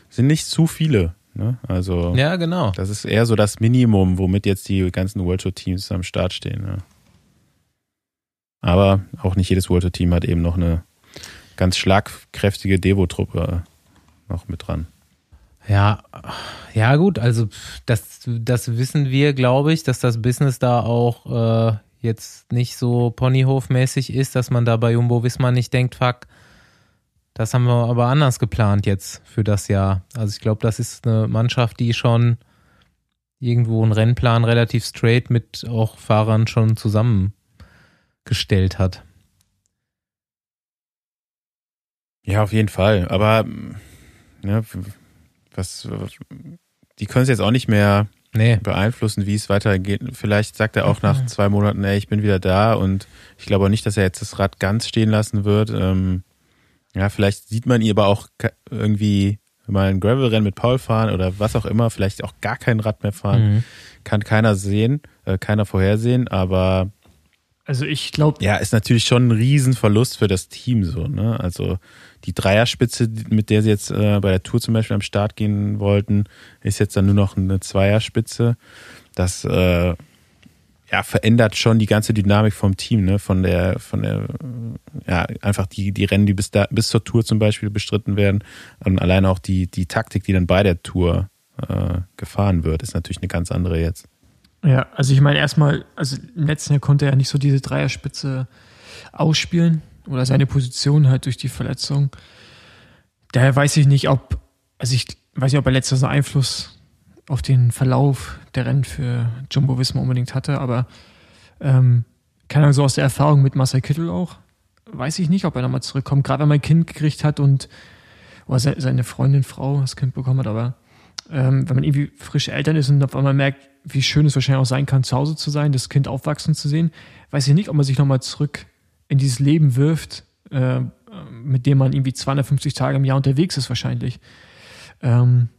sind nicht zu viele. Ne? Also Ja, genau. das ist eher so das Minimum, womit jetzt die ganzen World Tour Teams am Start stehen. Ja. Aber auch nicht jedes World Tour Team hat eben noch eine ganz schlagkräftige Devo-Truppe noch mit dran. Ja, ja gut, also das, das wissen wir, glaube ich, dass das Business da auch äh, jetzt nicht so Ponyhof-mäßig ist, dass man da bei Jumbo Wismar nicht denkt, fuck, das haben wir aber anders geplant jetzt für das Jahr. Also ich glaube, das ist eine Mannschaft, die schon irgendwo einen Rennplan relativ straight mit auch Fahrern schon zusammengestellt hat. Ja, auf jeden Fall. Aber ja, was, die können es jetzt auch nicht mehr Nee, beeinflussen, wie es weitergeht. Vielleicht sagt er auch nach zwei Monaten, ey, ich bin wieder da und ich glaube auch nicht, dass er jetzt das Rad ganz stehen lassen wird. Ähm, ja, vielleicht sieht man ihn aber auch irgendwie mal ein Gravelrennen mit Paul fahren oder was auch immer, vielleicht auch gar kein Rad mehr fahren. Mhm. Kann keiner sehen, äh, keiner vorhersehen, aber Also ich glaube, ja, ist natürlich schon ein Riesenverlust für das Team so, ne? Also die Dreierspitze, mit der sie jetzt äh, bei der Tour zum Beispiel am Start gehen wollten, ist jetzt dann nur noch eine Zweierspitze. Das äh, ja, verändert schon die ganze Dynamik vom Team, ne? Von der, von der, ja, einfach die, die Rennen, die bis da, bis zur Tour zum Beispiel bestritten werden. Und allein auch die, die Taktik, die dann bei der Tour äh, gefahren wird, ist natürlich eine ganz andere jetzt. Ja, also ich meine erstmal, also im letzten Jahr konnte er nicht so diese Dreierspitze ausspielen oder seine Position halt durch die Verletzung. Daher weiß ich nicht, ob, also ich weiß nicht, ob er letztes Jahr Einfluss auf den Verlauf der Rennen für Jumbo Visma unbedingt hatte, aber ähm, keine Ahnung, so aus der Erfahrung mit Marcel Kittel auch, weiß ich nicht, ob er nochmal zurückkommt, gerade wenn man ein Kind gekriegt hat und oder se- seine Freundin, Frau das Kind bekommen hat, aber ähm, wenn man irgendwie frische Eltern ist und auf einmal merkt, wie schön es wahrscheinlich auch sein kann, zu Hause zu sein, das Kind aufwachsen zu sehen, weiß ich nicht, ob man sich nochmal zurück in dieses Leben wirft, äh, mit dem man irgendwie 250 Tage im Jahr unterwegs ist wahrscheinlich. Ähm,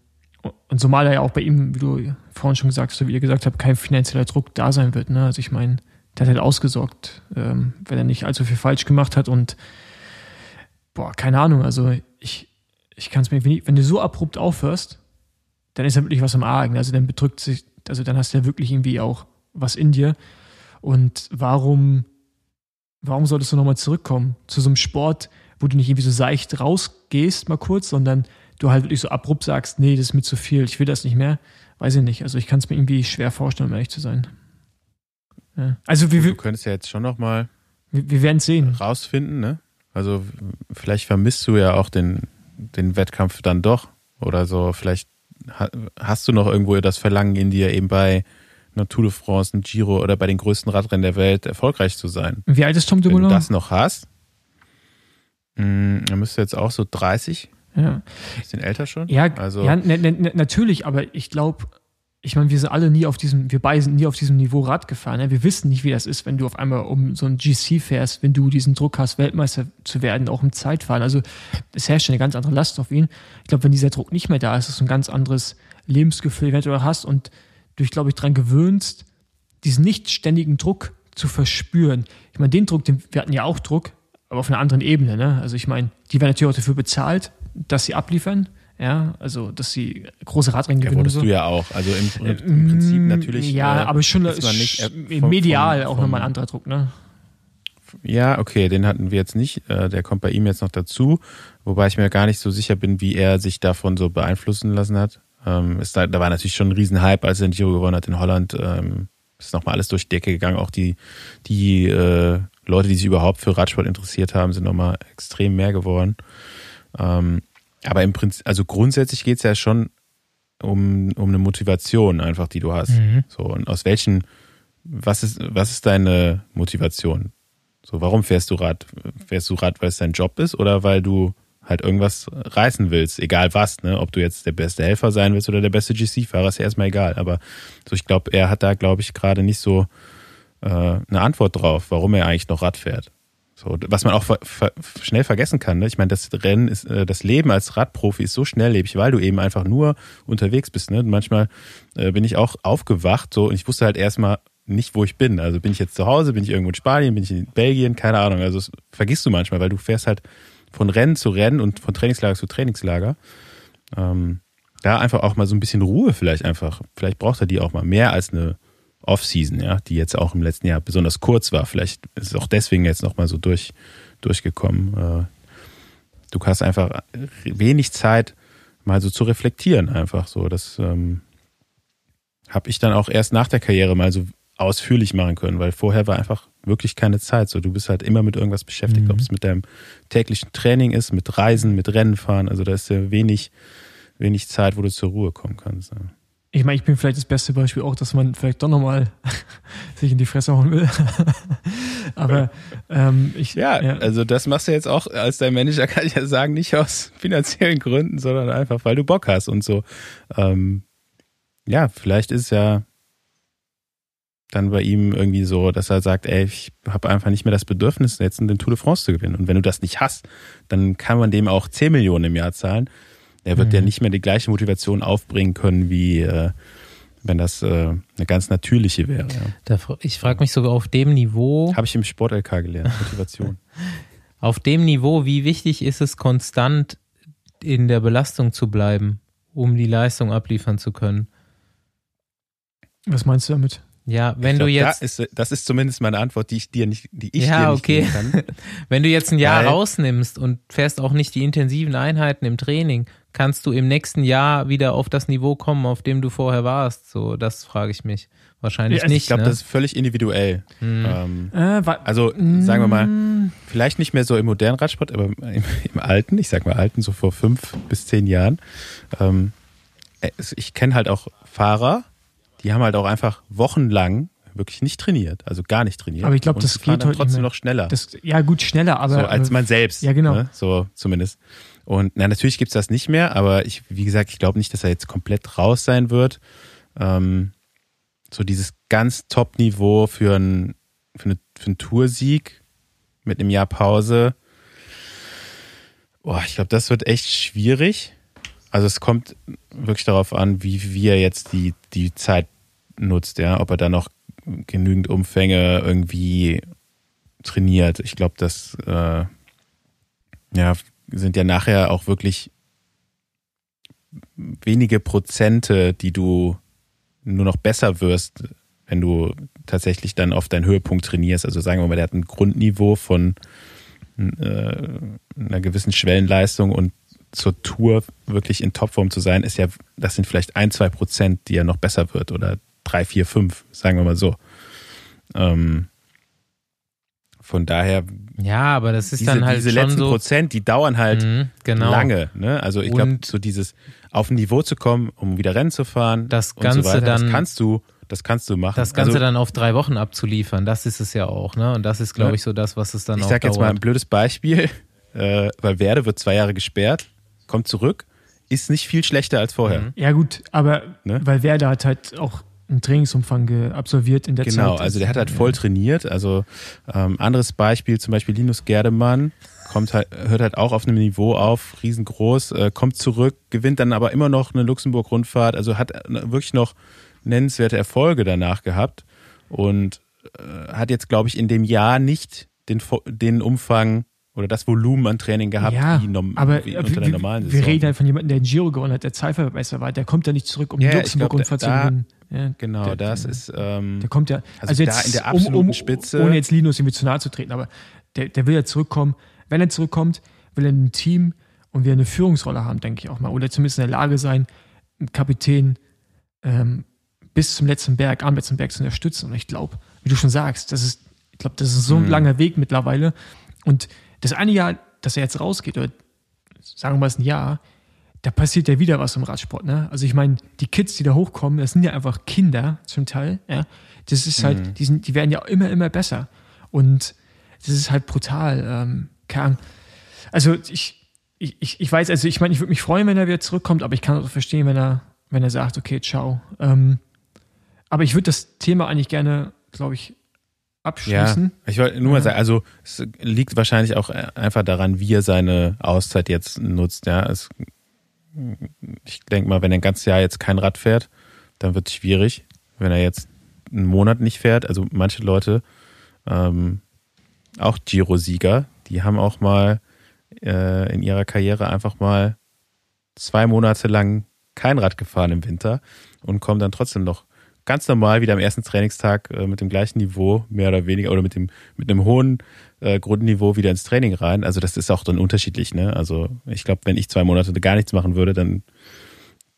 und zumal er ja auch bei ihm, wie du vorhin schon gesagt hast, wie ihr gesagt habt, kein finanzieller Druck da sein wird. Ne? Also ich meine, der hat halt ausgesorgt, ähm, wenn er nicht allzu viel falsch gemacht hat und boah, keine Ahnung, also ich, ich kann es mir, wenn, ich- wenn du so abrupt aufhörst, dann ist ja wirklich was im Argen. Also dann bedrückt sich, also dann hast du ja wirklich irgendwie auch was in dir. Und warum, warum solltest du nochmal zurückkommen zu so einem Sport, wo du nicht irgendwie so seicht rausgehst, mal kurz, sondern du halt wirklich so abrupt sagst, nee, das ist mir zu viel, ich will das nicht mehr. Weiß ich nicht. Also ich kann es mir irgendwie schwer vorstellen, um ehrlich zu sein. Ja. Also wir, Du wir, könntest ja jetzt schon noch mal wir werden es sehen. rausfinden, ne? Also vielleicht vermisst du ja auch den, den Wettkampf dann doch oder so. Vielleicht hast du noch irgendwo das Verlangen in dir, eben bei einer Tour de France, einem Giro oder bei den größten Radrennen der Welt erfolgreich zu sein. Wie alt ist Tom Wenn du Dumoulin? das noch hast, mh, dann müsste jetzt auch so 30, Ja. bisschen älter schon. Ja, also ja natürlich, aber ich glaube, ich meine, wir sind alle nie auf diesem, wir beide sind nie auf diesem Niveau Rad gefahren. Ne? Wir wissen nicht, wie das ist, wenn du auf einmal um so ein GC fährst, wenn du diesen Druck hast, Weltmeister zu werden, auch im Zeitfahren. Also es herrscht eine ganz andere Last auf ihn. Ich glaube, wenn dieser Druck nicht mehr da ist, ist es ein ganz anderes Lebensgefühl, wenn du hast und du dich, glaube ich, daran gewöhnst, diesen nicht ständigen Druck zu verspüren. Ich meine, den Druck, den, wir hatten ja auch Druck, aber auf einer anderen Ebene. Ne? Also ich meine, die werden natürlich auch dafür bezahlt, dass sie abliefern. Ja, also dass sie große Radrennen ja, gewinnen. und wurdest so. du ja auch. Also im, im Prinzip natürlich. Ja, äh, aber schon nicht, äh, vom- medial vom- auch nochmal ein anderer Druck, ne? Ja, okay, den hatten wir jetzt nicht. Äh, Der kommt bei ihm jetzt noch dazu, wobei ich mir gar nicht so sicher bin, wie er sich davon so beeinflussen lassen hat. Ähm, ist da, da war natürlich schon ein Riesenhype, als er den Giro gewonnen hat in Holland. Ähm, ist nochmal alles durch die Decke gegangen. Auch die, die äh, Leute, die sich überhaupt für Radsport interessiert haben, sind nochmal extrem mehr geworden. Ähm, aber im Prinzip, also grundsätzlich geht's ja schon um, um eine Motivation einfach, die du hast. Mhm. So, und aus welchen, was ist, was ist deine Motivation? So, warum fährst du Rad? Fährst du Rad, weil es dein Job ist oder weil du halt irgendwas reißen willst, egal was, ne? Ob du jetzt der beste Helfer sein willst oder der beste GC-Fahrer, ist ja erstmal egal. Aber so, ich glaube, er hat da, glaube ich, gerade nicht so äh, eine Antwort drauf, warum er eigentlich noch Rad fährt. So, was man auch ver ver schnell vergessen kann. Ne? Ich meine, das Rennen ist, äh, das Leben als Radprofi ist so schnelllebig, weil du eben einfach nur unterwegs bist. Ne? manchmal äh, bin ich auch aufgewacht so und ich wusste halt erstmal nicht, wo ich bin. Also bin ich jetzt zu Hause, bin ich irgendwo in Spanien, bin ich in Belgien, keine Ahnung. Also das vergisst du manchmal, weil du fährst halt von Rennen zu Rennen und von Trainingslager zu Trainingslager. Ähm, da einfach auch mal so ein bisschen Ruhe vielleicht einfach. Vielleicht braucht er die auch mal mehr als eine Off-Season, ja, die jetzt auch im letzten Jahr besonders kurz war. Vielleicht ist es auch deswegen jetzt nochmal so durch, durchgekommen. Äh, du hast einfach wenig Zeit, mal so zu reflektieren, einfach so. Das ähm, habe ich dann auch erst nach der Karriere mal so ausführlich machen können, weil vorher war einfach wirklich keine Zeit. So, du bist halt immer mit irgendwas beschäftigt, mhm. ob es mit deinem täglichen Training ist, mit Reisen, mit Rennen fahren. Also da ist ja wenig, wenig Zeit, wo du zur Ruhe kommen kannst. Ja. Ich meine, ich bin vielleicht das beste Beispiel auch, dass man vielleicht doch nochmal sich in die Fresse hauen will. Aber ähm, ich. Ja, ja, also das machst du jetzt auch als dein Manager, kann ich ja sagen, nicht aus finanziellen Gründen, sondern einfach, weil du Bock hast und so. Ähm, ja, vielleicht ist ja dann bei ihm irgendwie so, dass er sagt, ey, ich habe einfach nicht mehr das Bedürfnis, jetzt den Tour de France zu gewinnen. Und wenn du das nicht hast, dann kann man dem auch 10 Millionen im Jahr zahlen. Er wird mhm. ja nicht mehr die gleiche Motivation aufbringen können, wie äh, wenn das äh, eine ganz natürliche wäre. Ja. ich frage mich sogar auf dem Niveau. Habe ich im Sport-LK gelernt, Motivation. auf dem Niveau, wie wichtig ist es, konstant in der Belastung zu bleiben, um die Leistung abliefern zu können? Was meinst du damit? Ja, wenn glaub, du jetzt. Da ist, das ist zumindest meine Antwort, die ich dir nicht, die ich ja, dir nicht okay. geben kann. wenn du jetzt ein Jahr Weil, rausnimmst und fährst auch nicht die intensiven Einheiten im Training, kannst du im nächsten Jahr wieder auf das Niveau kommen, auf dem du vorher warst? So, das frage ich mich. Wahrscheinlich ja, also nicht. Ich glaube, ne? das ist völlig individuell. Hm. Ähm, äh, also sagen wir mal, hm. vielleicht nicht mehr so im modernen Radsport, aber im, im alten, ich sag mal alten, so vor fünf bis zehn Jahren. Ähm, ich kenne halt auch Fahrer, die haben halt auch einfach wochenlang wirklich nicht trainiert, also gar nicht trainiert. Aber ich glaube, das geht heute trotzdem noch schneller. Das, ja, gut, schneller, aber. So als man selbst. Ja, genau. Ne? So zumindest. Und na, natürlich gibt's das nicht mehr, aber ich, wie gesagt, ich glaube nicht, dass er jetzt komplett raus sein wird. Ähm, so dieses ganz Top-Niveau für, ein, für, eine, für einen Toursieg mit einem Jahr Pause. Boah, ich glaube, das wird echt schwierig. Also es kommt wirklich darauf an, wie, wie er jetzt die, die Zeit nutzt, ja, ob er da noch genügend Umfänge irgendwie trainiert. Ich glaube, das äh, ja, sind ja nachher auch wirklich wenige Prozente, die du nur noch besser wirst, wenn du tatsächlich dann auf deinen Höhepunkt trainierst. Also sagen wir mal, der hat ein Grundniveau von äh, einer gewissen Schwellenleistung und zur Tour wirklich in Topform zu sein, ist ja, das sind vielleicht ein, zwei Prozent, die ja noch besser wird oder drei, vier, fünf, sagen wir mal so. Ähm, von daher. Ja, aber das ist diese, dann halt diese schon letzten so Prozent, die dauern halt mhm, genau. lange. Ne? Also ich glaube, so dieses auf ein Niveau zu kommen, um wieder Rennen zu fahren, das Ganze so weiter, dann, das kannst du, das kannst du machen. Das Ganze also, dann auf drei Wochen abzuliefern, das ist es ja auch, ne? Und das ist, glaube ich, so das, was es dann ich auch Ich sag dauert. jetzt mal ein blödes Beispiel, äh, weil Werde wird zwei Jahre gesperrt kommt zurück, ist nicht viel schlechter als vorher. Mhm. Ja, gut, aber ne? weil Werder hat halt auch einen Trainingsumfang absolviert in der genau, Zeit. Genau, also der hat halt voll trainiert. Also ähm, anderes Beispiel, zum Beispiel Linus Gerdemann, kommt halt, hört halt auch auf einem Niveau auf, riesengroß, äh, kommt zurück, gewinnt dann aber immer noch eine Luxemburg-Rundfahrt, also hat äh, wirklich noch nennenswerte Erfolge danach gehabt und äh, hat jetzt, glaube ich, in dem Jahr nicht den, den Umfang oder das Volumen an Training gehabt, ja, wie, aber wie unter der normalen Saison. Wir reden halt von jemandem, der in Giro gewonnen hat, der Zeitverbesser war. Der kommt ja nicht zurück, um ja, Luxemburg da, ja, Genau, der, das der, ist. Ähm, der kommt ja. Also, also jetzt, da in der absoluten um, um, Spitze. Ohne jetzt Linus irgendwie zu nahe zu treten, aber der, der will ja zurückkommen. Wenn er zurückkommt, will er ein Team und wir eine Führungsrolle haben, denke ich auch mal. Oder zumindest in der Lage sein, einen Kapitän ähm, bis zum letzten Berg, am letzten Berg zu unterstützen. Und ich glaube, wie du schon sagst, das ist, ich glaube, das ist so ein hm. langer Weg mittlerweile. Und das eine Jahr dass er jetzt rausgeht, oder sagen wir mal, es ist ein Jahr, da passiert ja wieder was im Radsport. Ne? Also ich meine, die Kids, die da hochkommen, das sind ja einfach Kinder zum Teil. Ja? Das ist halt, mhm. die, sind, die werden ja immer, immer besser. Und das ist halt brutal. Ähm, Also ich, ich, ich, ich weiß, also ich meine, ich würde mich freuen, wenn er wieder zurückkommt, aber ich kann auch verstehen, wenn er, wenn er sagt, okay, ciao. Ähm, aber ich würde das Thema eigentlich gerne, glaube ich, abschließen. Ja, ich wollte nur mal sagen, also es liegt wahrscheinlich auch einfach daran, wie er seine Auszeit jetzt nutzt. Ja, es, ich denke mal, wenn er ein ganzes Jahr jetzt kein Rad fährt, dann wird es schwierig. Wenn er jetzt einen Monat nicht fährt, also manche Leute, ähm, auch Giro-Sieger, die haben auch mal äh, in ihrer Karriere einfach mal zwei Monate lang kein Rad gefahren im Winter und kommen dann trotzdem noch ganz normal wieder am ersten Trainingstag äh, mit dem gleichen Niveau, mehr oder weniger, oder mit dem, mit einem hohen äh, Grundniveau wieder ins Training rein. Also das ist auch dann unterschiedlich, ne? Also ich glaube, wenn ich zwei Monate gar nichts machen würde, dann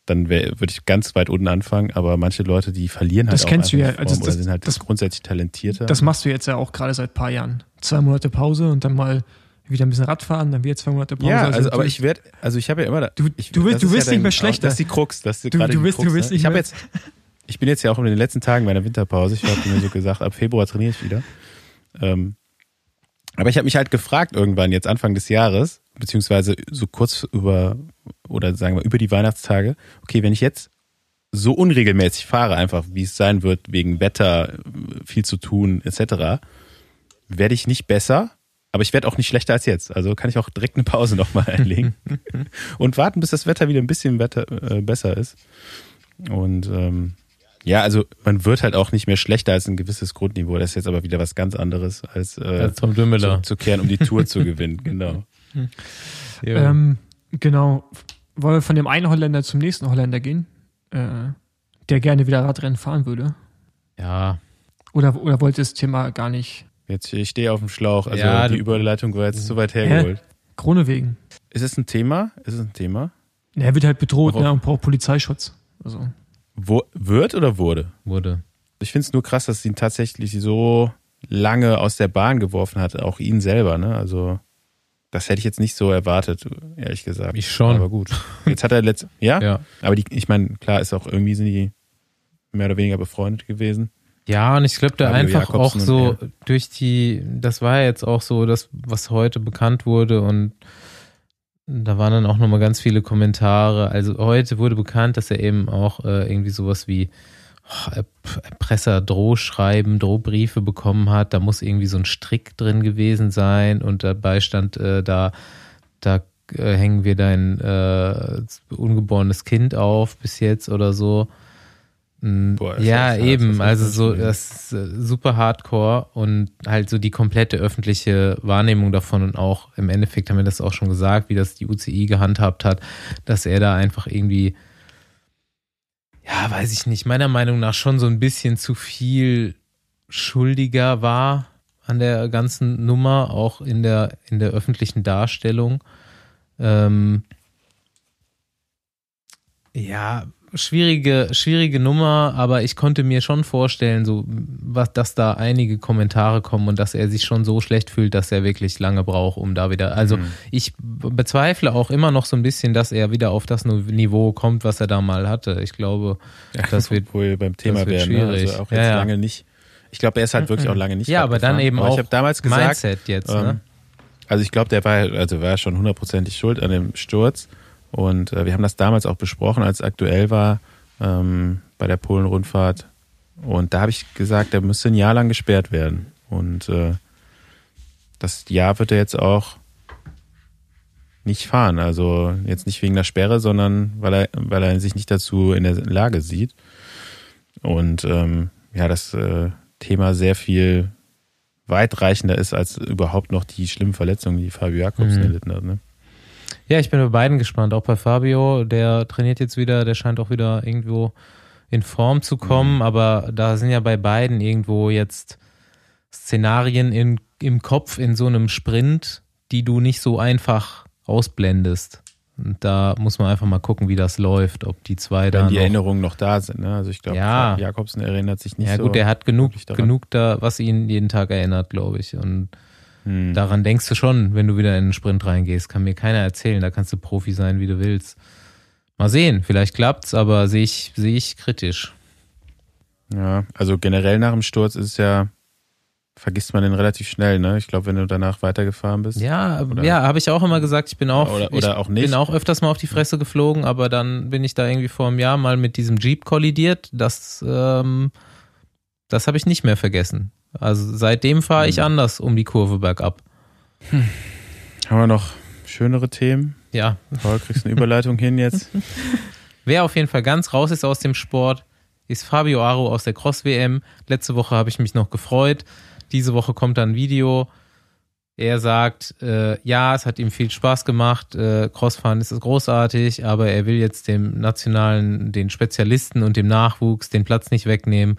dann würde ich ganz weit unten anfangen, aber manche Leute, die verlieren halt das auch kennst du ja, also das, sind halt das, grundsätzlich talentierter. Das machst du jetzt ja auch gerade seit ein paar Jahren. Zwei Monate Pause und dann mal wieder ein bisschen Radfahren, dann wieder zwei Monate Pause. Ja, also, also aber ich werde, also ich habe ja immer, da, du, ich, du, willst, du wirst ja nicht mehr schlechter. Das ist die Krux, das ist du, gerade du willst, du willst ne? nicht ich habe jetzt, ich bin jetzt ja auch in den letzten Tagen meiner Winterpause. Ich habe mir so gesagt, ab Februar trainiere ich wieder. Ähm, aber ich habe mich halt gefragt irgendwann jetzt Anfang des Jahres, beziehungsweise so kurz über oder sagen wir über die Weihnachtstage, okay, wenn ich jetzt so unregelmäßig fahre, einfach wie es sein wird, wegen Wetter, viel zu tun, etc., werde ich nicht besser, aber ich werde auch nicht schlechter als jetzt. Also kann ich auch direkt eine Pause nochmal einlegen und warten, bis das Wetter wieder ein bisschen Wetter, äh, besser ist. Und ähm, ja, also man wird halt auch nicht mehr schlechter als ein gewisses Grundniveau. Das ist jetzt aber wieder was ganz anderes, als, äh, Als Tom Dümmler. zu kehren, um die Tour zu gewinnen. Genau. Ja. Ähm, genau. Wollen wir von dem einen Holländer zum nächsten Holländer gehen, äh, der gerne wieder Radrennen fahren würde? ja. Oder, oder wollte das Thema gar nicht? Jetzt ich stehe auf dem Schlauch. Also Ja, die Überleitung war jetzt zu weit hergeholt. Krone wegen. Ist es ein Thema? Ist es ein Thema? Ja, Er wird halt bedroht Warum? ne, und braucht Polizeischutz. Also, Wo, wird oder wurde? Wurde. Ich finde es nur krass, dass sie ihn tatsächlich so lange aus der Bahn geworfen hat, auch ihn selber. Ne? Also das hätte ich jetzt nicht so erwartet, ehrlich gesagt. Ich schon. Aber gut. Jetzt hat er letzt, ja? Ja. Aber die, ich meine, klar ist auch irgendwie sind die mehr oder weniger befreundet gewesen. Ja, und ich glaube da einfach auch so durch die, das war ja jetzt auch so das, was heute bekannt wurde und da waren dann auch nochmal ganz viele Kommentare. Also heute wurde bekannt, dass er eben auch äh, irgendwie sowas wie oh, Erp- Erpresser, Drohschreiben, Drohbriefe bekommen hat. Da muss irgendwie so ein Strick drin gewesen sein und dabei stand äh, da, da äh, hängen wir dein äh, ungeborenes Kind auf bis jetzt oder so. Mm, Boah, ja, eben, also so, das ist äh, super hardcore und halt so die komplette öffentliche Wahrnehmung davon und auch im Endeffekt haben wir das auch schon gesagt, wie das die UCI gehandhabt hat, dass er da einfach irgendwie, ja, weiß ich nicht, meiner Meinung nach schon so ein bisschen zu viel schuldiger war an der ganzen Nummer, auch in der, in der öffentlichen Darstellung. Ähm, ja, schwierige, schwierige Nummer, aber ich konnte mir schon vorstellen, so, was, dass da einige Kommentare kommen und dass er sich schon so schlecht fühlt, dass er wirklich lange braucht, um da wieder. Also Mhm. ich bezweifle auch immer noch so ein bisschen, dass er wieder auf das Niveau kommt, was er da mal hatte. Ich glaube, Ja, Das wird- wohl beim Thema werden. Ne? schwierig. Also auch Ja, jetzt ja. lange nicht. Ich glaube, er ist halt wirklich auch lange nicht. ja, aber dann eben Aber auch Ich habe damals gesagt, Mindset jetzt. ähm, ne? Also ich glaube, der war, also war schon hundertprozentig schuld an dem Sturz. Und äh, wir haben das damals auch besprochen, als es aktuell war ähm, bei der Polen-Rundfahrt. Und da habe ich gesagt, der müsste ein Jahr lang gesperrt werden. Und äh, das Jahr wird er jetzt auch nicht fahren. Also jetzt nicht wegen der Sperre, sondern weil er, weil er sich nicht dazu in der Lage sieht. Und ähm, ja, das äh, Thema sehr viel weitreichender ist als überhaupt noch die schlimmen Verletzungen, die Fabio Jakobsen Mhm. erlitten hat. Ne? Ja, ich bin bei beiden gespannt. Auch bei Fabio, der trainiert jetzt wieder, der scheint auch wieder irgendwo in Form zu kommen, Mhm. aber da sind ja bei beiden irgendwo jetzt Szenarien in, im Kopf in so einem Sprint, die du nicht so einfach ausblendest. Und da muss man einfach mal gucken, wie das läuft, ob die zwei Wenn da die noch Erinnerungen noch da sind. Ne? Also ich glaube, Ja. Jakobsen erinnert sich nicht Ja so. gut, der hat genug, genug da, was ihn jeden Tag erinnert, glaube ich. Und Hm. daran denkst du schon, wenn du wieder in den Sprint reingehst. Kann mir keiner erzählen. Da kannst du Profi sein, wie du willst. Mal sehen, vielleicht klappt's, aber sehe ich, sehe ich kritisch. Ja, also generell nach dem Sturz ist es ja vergisst man den relativ schnell, ne? Ich glaube, wenn du danach weitergefahren bist. Ja, Oder- ja, habe ich auch immer gesagt, ich bin auch, Oder- oder ich auch nicht. bin auch öfters mal auf die Fresse geflogen, aber dann bin ich da irgendwie vor einem Jahr mal mit diesem Jeep kollidiert. Das, ähm, das habe ich nicht mehr vergessen. Also seitdem fahre ich Hm. anders um die Kurve bergab. Haben wir noch schönere Themen? Ja, Paul, kriegst du eine Überleitung hin jetzt? Wer auf jeden Fall ganz raus ist aus dem Sport, ist Fabio Aro aus der Cross-WM. Letzte Woche habe ich mich noch gefreut. Diese Woche kommt dann ein Video. Er sagt, äh, ja, es hat ihm viel Spaß gemacht. Äh, Crossfahren ist großartig, aber er will jetzt dem Nationalen, den Spezialisten und dem Nachwuchs den Platz nicht wegnehmen.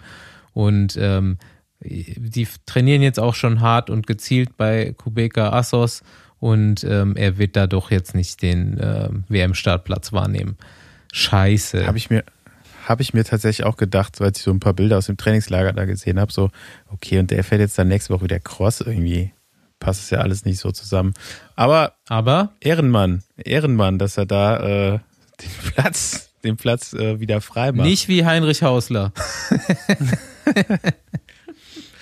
Und ähm, die trainieren jetzt auch schon hart und gezielt bei Kubeka Assos und ähm, er wird da doch jetzt nicht den ähm, WM-Startplatz wahrnehmen. Scheiße. Habe ich mir habe ich mir tatsächlich auch gedacht, weil ich so ein paar Bilder aus dem Trainingslager da gesehen habe, so okay, und der fährt jetzt dann nächste Woche wieder Cross irgendwie. Passt es ja alles nicht so zusammen. Aber Aber Ehrenmann, Ehrenmann, dass er da äh, den Platz, den Platz äh, wieder frei macht. nicht wie Heinrich Hausler.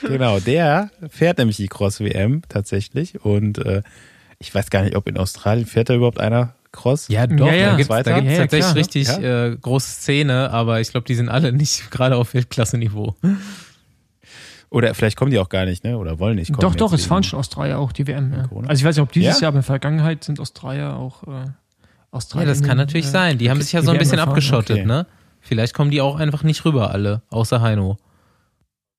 Genau, der fährt nämlich die Cross-WM tatsächlich. Und äh, ich weiß gar nicht, ob in Australien fährt da überhaupt einer Cross. Ja, doch, Ja, ja. da gibt es Zweiter? da gibt's Ja, ja, tatsächlich klar. richtig Ja? äh, große Szene, aber ich glaube, die sind alle nicht gerade auf Weltklasse-Niveau. Oder vielleicht kommen die auch gar nicht, ne? Oder wollen nicht kommen. Doch, doch, es fahren schon Australier auch die WM. Ja. Also ich weiß nicht, ob dieses Ja? Jahr, aber in der Vergangenheit sind Australier auch äh, Ja, Australier. das kann natürlich äh, sein. Die haben sich ja so ein bisschen abgeschottet, Okay. ne? Vielleicht kommen die auch einfach nicht rüber alle, außer Heino.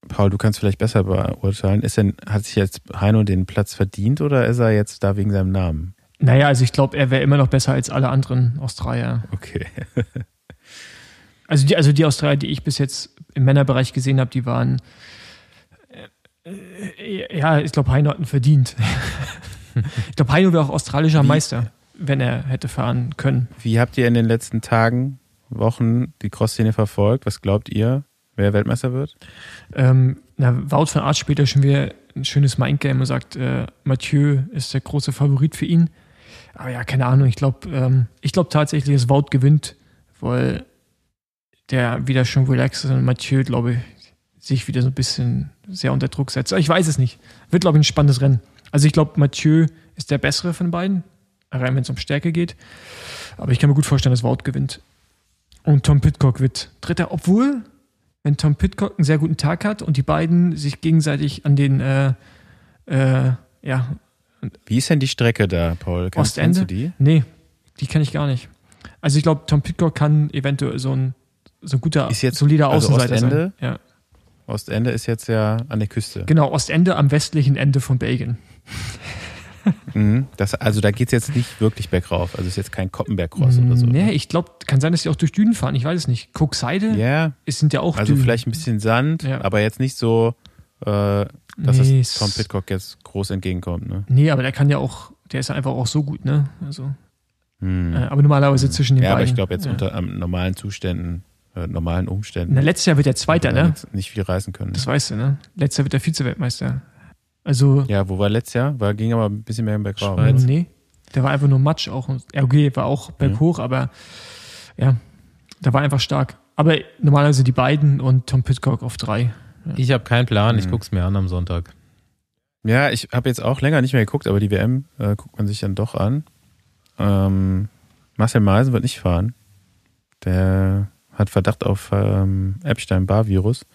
Paul, du kannst vielleicht besser beurteilen. Ist denn, hat sich jetzt Heino den Platz verdient oder ist er jetzt da wegen seinem Namen? Naja, also ich glaube, er wäre immer noch besser als alle anderen Australier. Okay. Also die, also die Australier, die ich bis jetzt im Männerbereich gesehen habe, die waren äh, ja, ich glaube, Heino hat ihn verdient. ich glaube, Heino wäre auch australischer Wie- Meister, wenn er hätte fahren können. Wie habt ihr in den letzten Tagen, Wochen die Crossszene verfolgt? Was glaubt ihr, wer Weltmeister wird? Ähm, na, Wout van Aert später schon wieder ein schönes Mindgame und sagt, äh, Mathieu ist der große Favorit für ihn. Aber ja, keine Ahnung, ich glaube ähm, glaub tatsächlich, dass Wout gewinnt, weil der wieder schon relaxed ist und Mathieu, glaube ich, sich wieder so ein bisschen sehr unter Druck setzt. Aber Ich weiß es nicht. Wird, glaube ich, ein spannendes Rennen. Also ich glaube, Mathieu ist der bessere von beiden, rein wenn es um Stärke geht. Aber ich kann mir gut vorstellen, dass Wout gewinnt. Und Tom Pitcock wird Dritter, obwohl wenn Tom Pitcock einen sehr guten Tag hat und die beiden sich gegenseitig an den äh, äh, ja, Wie ist denn die Strecke da, Paul? Ostende? kennst du die? nee, die kenne ich gar nicht. Also ich glaube, Tom Pitcock kann eventuell so ein so ein guter, Ist jetzt- solider also Außenseiter Ostende? sein. Ja. Ostende ist jetzt ja an der Küste. Genau, Ostende am westlichen Ende von Belgien. Mhm. Das, also da geht's jetzt nicht wirklich bergauf. Also ist jetzt kein Koppenberg-Cross oder so. Nee, ne? ich glaube, kann sein, dass sie auch durch Dünen fahren. Ich weiß es nicht. Cookseide Ja, es sind ja auch also Dünen. vielleicht ein bisschen Sand, Ja. aber jetzt nicht so, äh, dass Nee, es es- Tom Pitcock jetzt groß entgegenkommt. Ne? Nee, aber der kann ja auch, der ist einfach auch so gut, ne? Also, Hm. äh, aber normalerweise zwischen den Ja, beiden. aber ich glaube jetzt ja. unter ähm, normalen Zuständen, äh, normalen Umständen. Na, letztes Jahr wird er Zweiter, er ne? Nicht viel reißen können. Das weißt du, ne? Letztes Jahr wird er Vize-Weltmeister. Also, Ja, wo war letztes Jahr? War, ging aber ein bisschen mehr im Bergauf. Schweiz. nee, der war einfach nur Matsch auch. Ja, okay, war auch berghoch, aber ja, der war einfach stark. Aber normalerweise die beiden und Tom Pitcock auf drei. Ich habe keinen Plan, ich Mhm. guck's mir an am Sonntag. Ja, ich habe jetzt auch länger nicht mehr geguckt, aber die WM äh, guckt man sich dann doch an. Ähm, Marcel Meisen wird nicht fahren. Der hat Verdacht auf ähm, Epstein-Barr-Virus.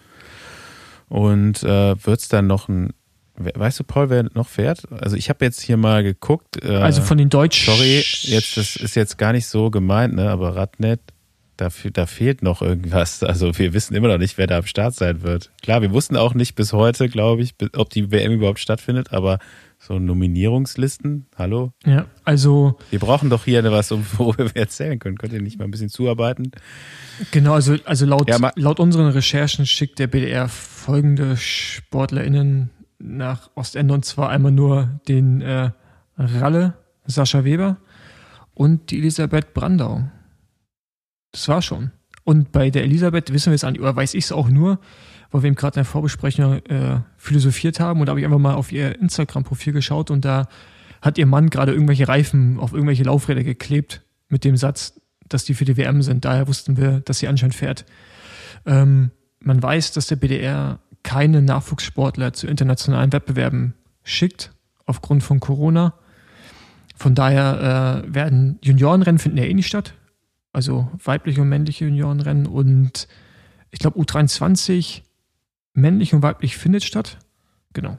Und äh, wird es dann noch ein. We- Weißt du, Paul, wer noch fährt? Also ich habe jetzt hier mal geguckt. Äh, Also von den Deutschen. Sorry, jetzt, das ist jetzt gar nicht so gemeint, ne? Aber Radnet, da, da fehlt noch irgendwas. Also wir wissen immer noch nicht, wer da am Start sein wird. Klar, wir wussten auch nicht bis heute, glaube ich, ob die WM überhaupt stattfindet, aber so Nominierungslisten, hallo? Ja, also Wir brauchen doch hier was, um- worüber wir erzählen können. Könnt ihr nicht mal ein bisschen zuarbeiten? Genau, also, also laut, Ja, laut unseren Recherchen schickt der BDR folgende SportlerInnen nach Ostende und zwar einmal nur den äh, Ralle, Sascha Weber und die Elisabeth Brandau. Das war schon. Und bei der Elisabeth wissen wir es an, oder weiß ich es auch nur, weil wir eben gerade in der Vorbesprechung äh, philosophiert haben und da habe ich einfach mal auf ihr Instagram-Profil geschaut und da hat ihr Mann gerade irgendwelche Reifen auf irgendwelche Laufräder geklebt mit dem Satz, dass die für die WM sind. Daher wussten wir, dass sie anscheinend fährt. Ähm, man weiß, dass der BDR keine Nachwuchssportler zu internationalen Wettbewerben schickt, aufgrund von Corona. Von daher äh, werden Juniorenrennen finden ja eh nicht statt. Also weibliche und männliche Juniorenrennen und ich glaube U23 männlich und weiblich findet statt. Genau.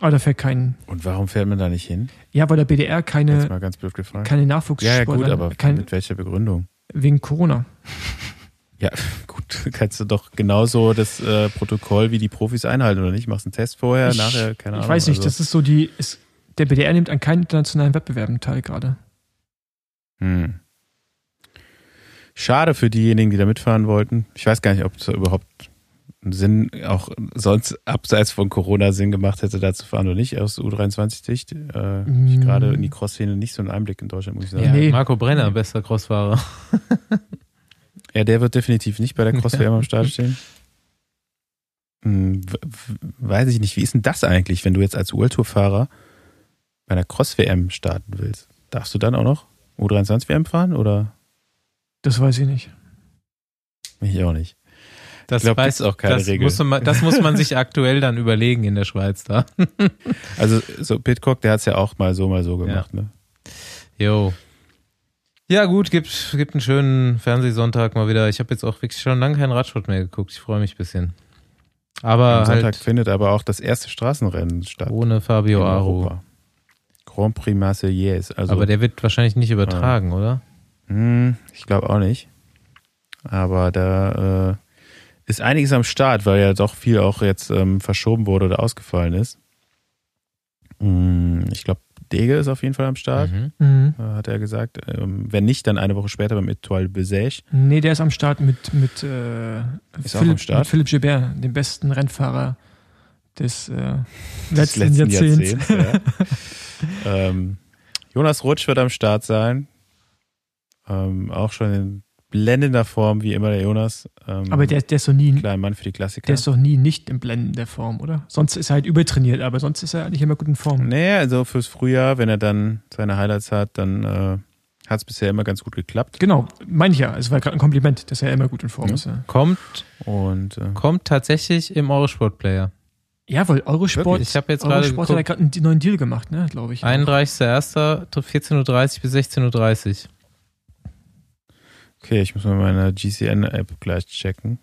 Aber da fährt kein. Und warum fährt man da nicht hin? Ja, weil der BDR Jetzt keine, mal ganz blöd gefragt. keine Ja, Nachwuchssportler ja, gut, aber kein, mit welcher Begründung? wegen Corona. Ja, gut, kannst du doch genauso das äh, Protokoll wie die Profis einhalten oder nicht? Machst einen Test vorher, ich, nachher, keine Ahnung. Ich weiß nicht, also, das ist so die. Ist, der BDR nimmt an keinen internationalen Wettbewerben teil gerade. hm. Schade für diejenigen, die da mitfahren wollten. Ich weiß gar nicht, ob es überhaupt einen Sinn, auch sonst abseits von Corona Sinn gemacht hätte, da zu fahren oder nicht, aus U23-Sicht. Äh, Mm. ich gerade in die Cross-Szene nicht so einen Einblick in Deutschland, muss ich sagen. Ja, Nee. Marco Brenner, bester Crossfahrer. Ja, der wird definitiv nicht bei der Cross-WM am Start stehen. Hm, weiß ich nicht. Wie ist denn das eigentlich, wenn du jetzt als World Tour-Fahrer bei einer Cross-WM starten willst? Darfst du dann auch noch U23-WM fahren oder? Das weiß ich nicht. Ich auch nicht. Das Ich glaub, weiß auch keine das Regel. Muss man, das muss man sich aktuell dann überlegen in der Schweiz da. Also so Pitcock, der hat es ja auch mal so, mal so gemacht. Ne? Jo. Ja, gut, gibt, gibt einen schönen Fernsehsonntag mal wieder. Ich habe jetzt auch wirklich schon lange keinen Radsport mehr geguckt. Ich freue mich ein bisschen. Aber Am Sonntag halt findet aber auch das erste Straßenrennen statt. ohne Fabio. Europa. Grand Prix Marseillaise. Also, Aber der wird wahrscheinlich nicht übertragen, oder? Hm, ich glaube auch nicht. Aber da äh, ist einiges am Start, weil ja doch viel auch jetzt ähm, verschoben wurde oder ausgefallen ist. Hm, ich glaube, Dege ist auf jeden Fall am Start, Mhm. Mhm. äh, hat er gesagt. Ähm, wenn nicht, dann eine Woche später beim Etoile Besège. Nee, der ist am Start mit, mit, äh, Philipp, am Start? mit Philipp Gilbert, dem besten Rennfahrer des, äh, des letzten, Jahrzehnts. ja. ähm, Jonas Rutsch wird am Start sein. Ähm, auch schon in blendender Form, wie immer der Jonas. Ähm, Aber der, der ist doch nie, kleiner Mann für die Klassiker. der ist doch nie nicht im Blenden der Form, oder? Sonst ist er halt übertrainiert, aber sonst ist er eigentlich immer gut in Form. Nee, also fürs Frühjahr, wenn er dann seine Highlights hat, dann äh, hat es bisher immer ganz gut geklappt. Genau, meine ich ja. Es war gerade ein Kompliment, dass er immer gut in Form Ja. ist. Ja. Kommt, Und äh, kommt tatsächlich im Eurosport-Player. Ja, weil Eurosport, Wirklich? Ich hab jetzt gerade Eurosport hat ja gerade einen neuen Deal gemacht, ne, glaube ich. 31.01. 14.30 bis 16.30 Uhr. Okay, ich muss mal meine GCN-App gleich checken.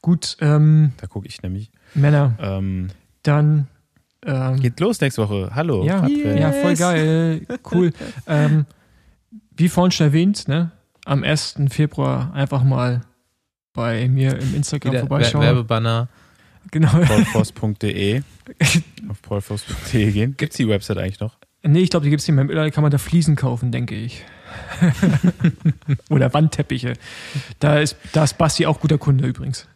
Gut, ähm, Da gucke ich nämlich. Männer, Ähm, dann ähm, geht los nächste Woche. Hallo. ja, Patrick. ja, voll geil, cool. ähm, wie vorhin schon erwähnt, ne, am 1. Februar einfach mal bei mir im Instagram Wieder vorbeischauen. Werbebanner. Genau. paulfoss.de auf paulfoss.de gehen. Gibt's die Website eigentlich noch? Nee, ich glaube, die gibt's nicht mehr. Mittlerweile kann man da Fliesen kaufen, denke ich. Oder Wandteppiche. Da ist, da ist Basti auch guter Kunde übrigens.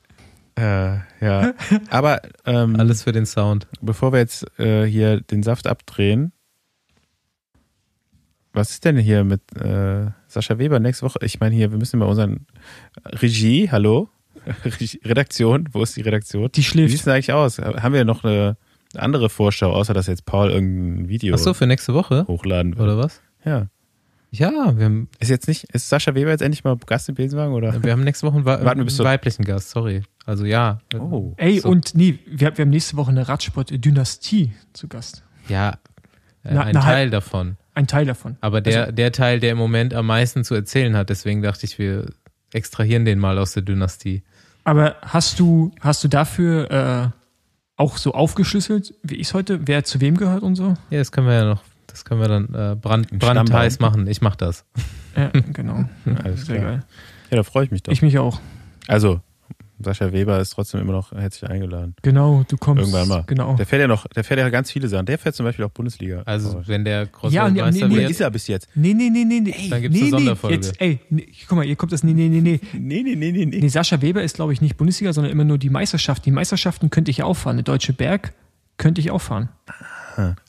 Äh, ja. Aber ähm, Alles für den Sound. bevor wir jetzt äh, hier den Saft abdrehen, was ist denn hier mit äh, Sascha Weber nächste Woche? Ich meine hier, wir müssen mal unseren Regie, hallo? Redaktion, wo ist die Redaktion? Die Wie schläft. sieht es denn eigentlich aus? Haben wir noch eine andere Vorschau, außer dass jetzt Paul irgendein Video Ach so, für nächste Woche? hochladen will? Oder was? Ja. Ja, wir haben, Ist jetzt nicht, ist Sascha Weber jetzt endlich mal Gast im Besenwagen oder? wir haben nächste Woche einen, Wa- Warten wir bis einen weiblichen Gast, sorry. Also ja. Oh. Ey, So. und nee, wir, wir haben nächste Woche eine Radsport-Dynastie zu Gast. Ja, äh, Na- ein na, Teil davon. Ein Teil davon. Aber der, Also- der Teil, der im Moment am meisten zu erzählen hat, deswegen dachte ich, wir extrahieren den mal aus der Dynastie. Aber hast du, hast du dafür äh, auch so aufgeschlüsselt, wie ich es heute, wer zu wem gehört und so? Ja, das können wir ja noch, das können wir dann äh, brand, brandheiß machen. Ich mach das. Ja, genau. Alles Sehr klar. geil. Ja, da freue ich mich doch. Ich mich auch. also, Sascha Weber ist trotzdem immer noch herzlich eingeladen. Genau, du kommst. Irgendwann mal. Genau. Der fährt ja noch, der fährt ja ganz viele Sachen. Der fährt zum Beispiel auch Bundesliga. Also Oh. wenn der Ja, Cross-Weltmeister nee, nee, Oder wird, ist er bis jetzt? Nee, nee, nee, nee, nee. Dann gibt's nee, eine nee, Sonderfolge. Jetzt, ey, nee, guck mal, hier kommt das, nee, nee, nee, nee. Nee, nee, nee, nee, nee. Nee, Sascha Weber ist, glaube ich, nicht Bundesliga, sondern immer nur die Meisterschaft. Die Meisterschaften könnte ich auch fahren. Eine Deutsche Berg könnte ich auch fahren.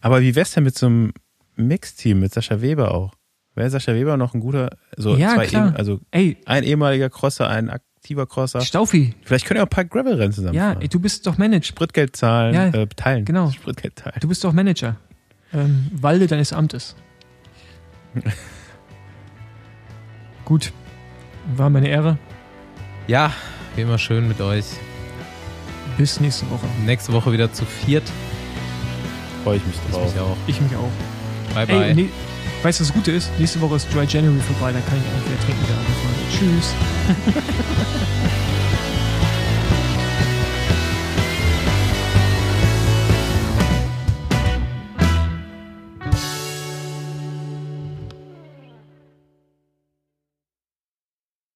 Aber wie wär's denn mit so einem Mixteam, mit Sascha Weber auch? Wäre Sascha Weber noch ein guter, so Ja, zwei, klar. eh- also Ey, ein ehemaliger Crosser, ein aktiver Crosser. Staufi, Vielleicht können ja auch ein paar Gravel-Rennen zusammen ja, ey, du bist doch Manager. Spritgeld zahlen, Ja, äh, teilen. genau. Spritgeld teilen. Du bist doch Manager. Ähm, Walde deines Amtes. Gut. War meine Ehre. ja, wie immer schön mit euch. Bis nächste Woche. Nächste Woche wieder zu viert. Freue ich mich Ich drauf. mich auch. Ich mich auch. Bye, bye. Ey, nee, weißt du, was das Gute ist? Nächste Woche ist Dry January vorbei, dann kann ich auch wieder trinken. Tschüss.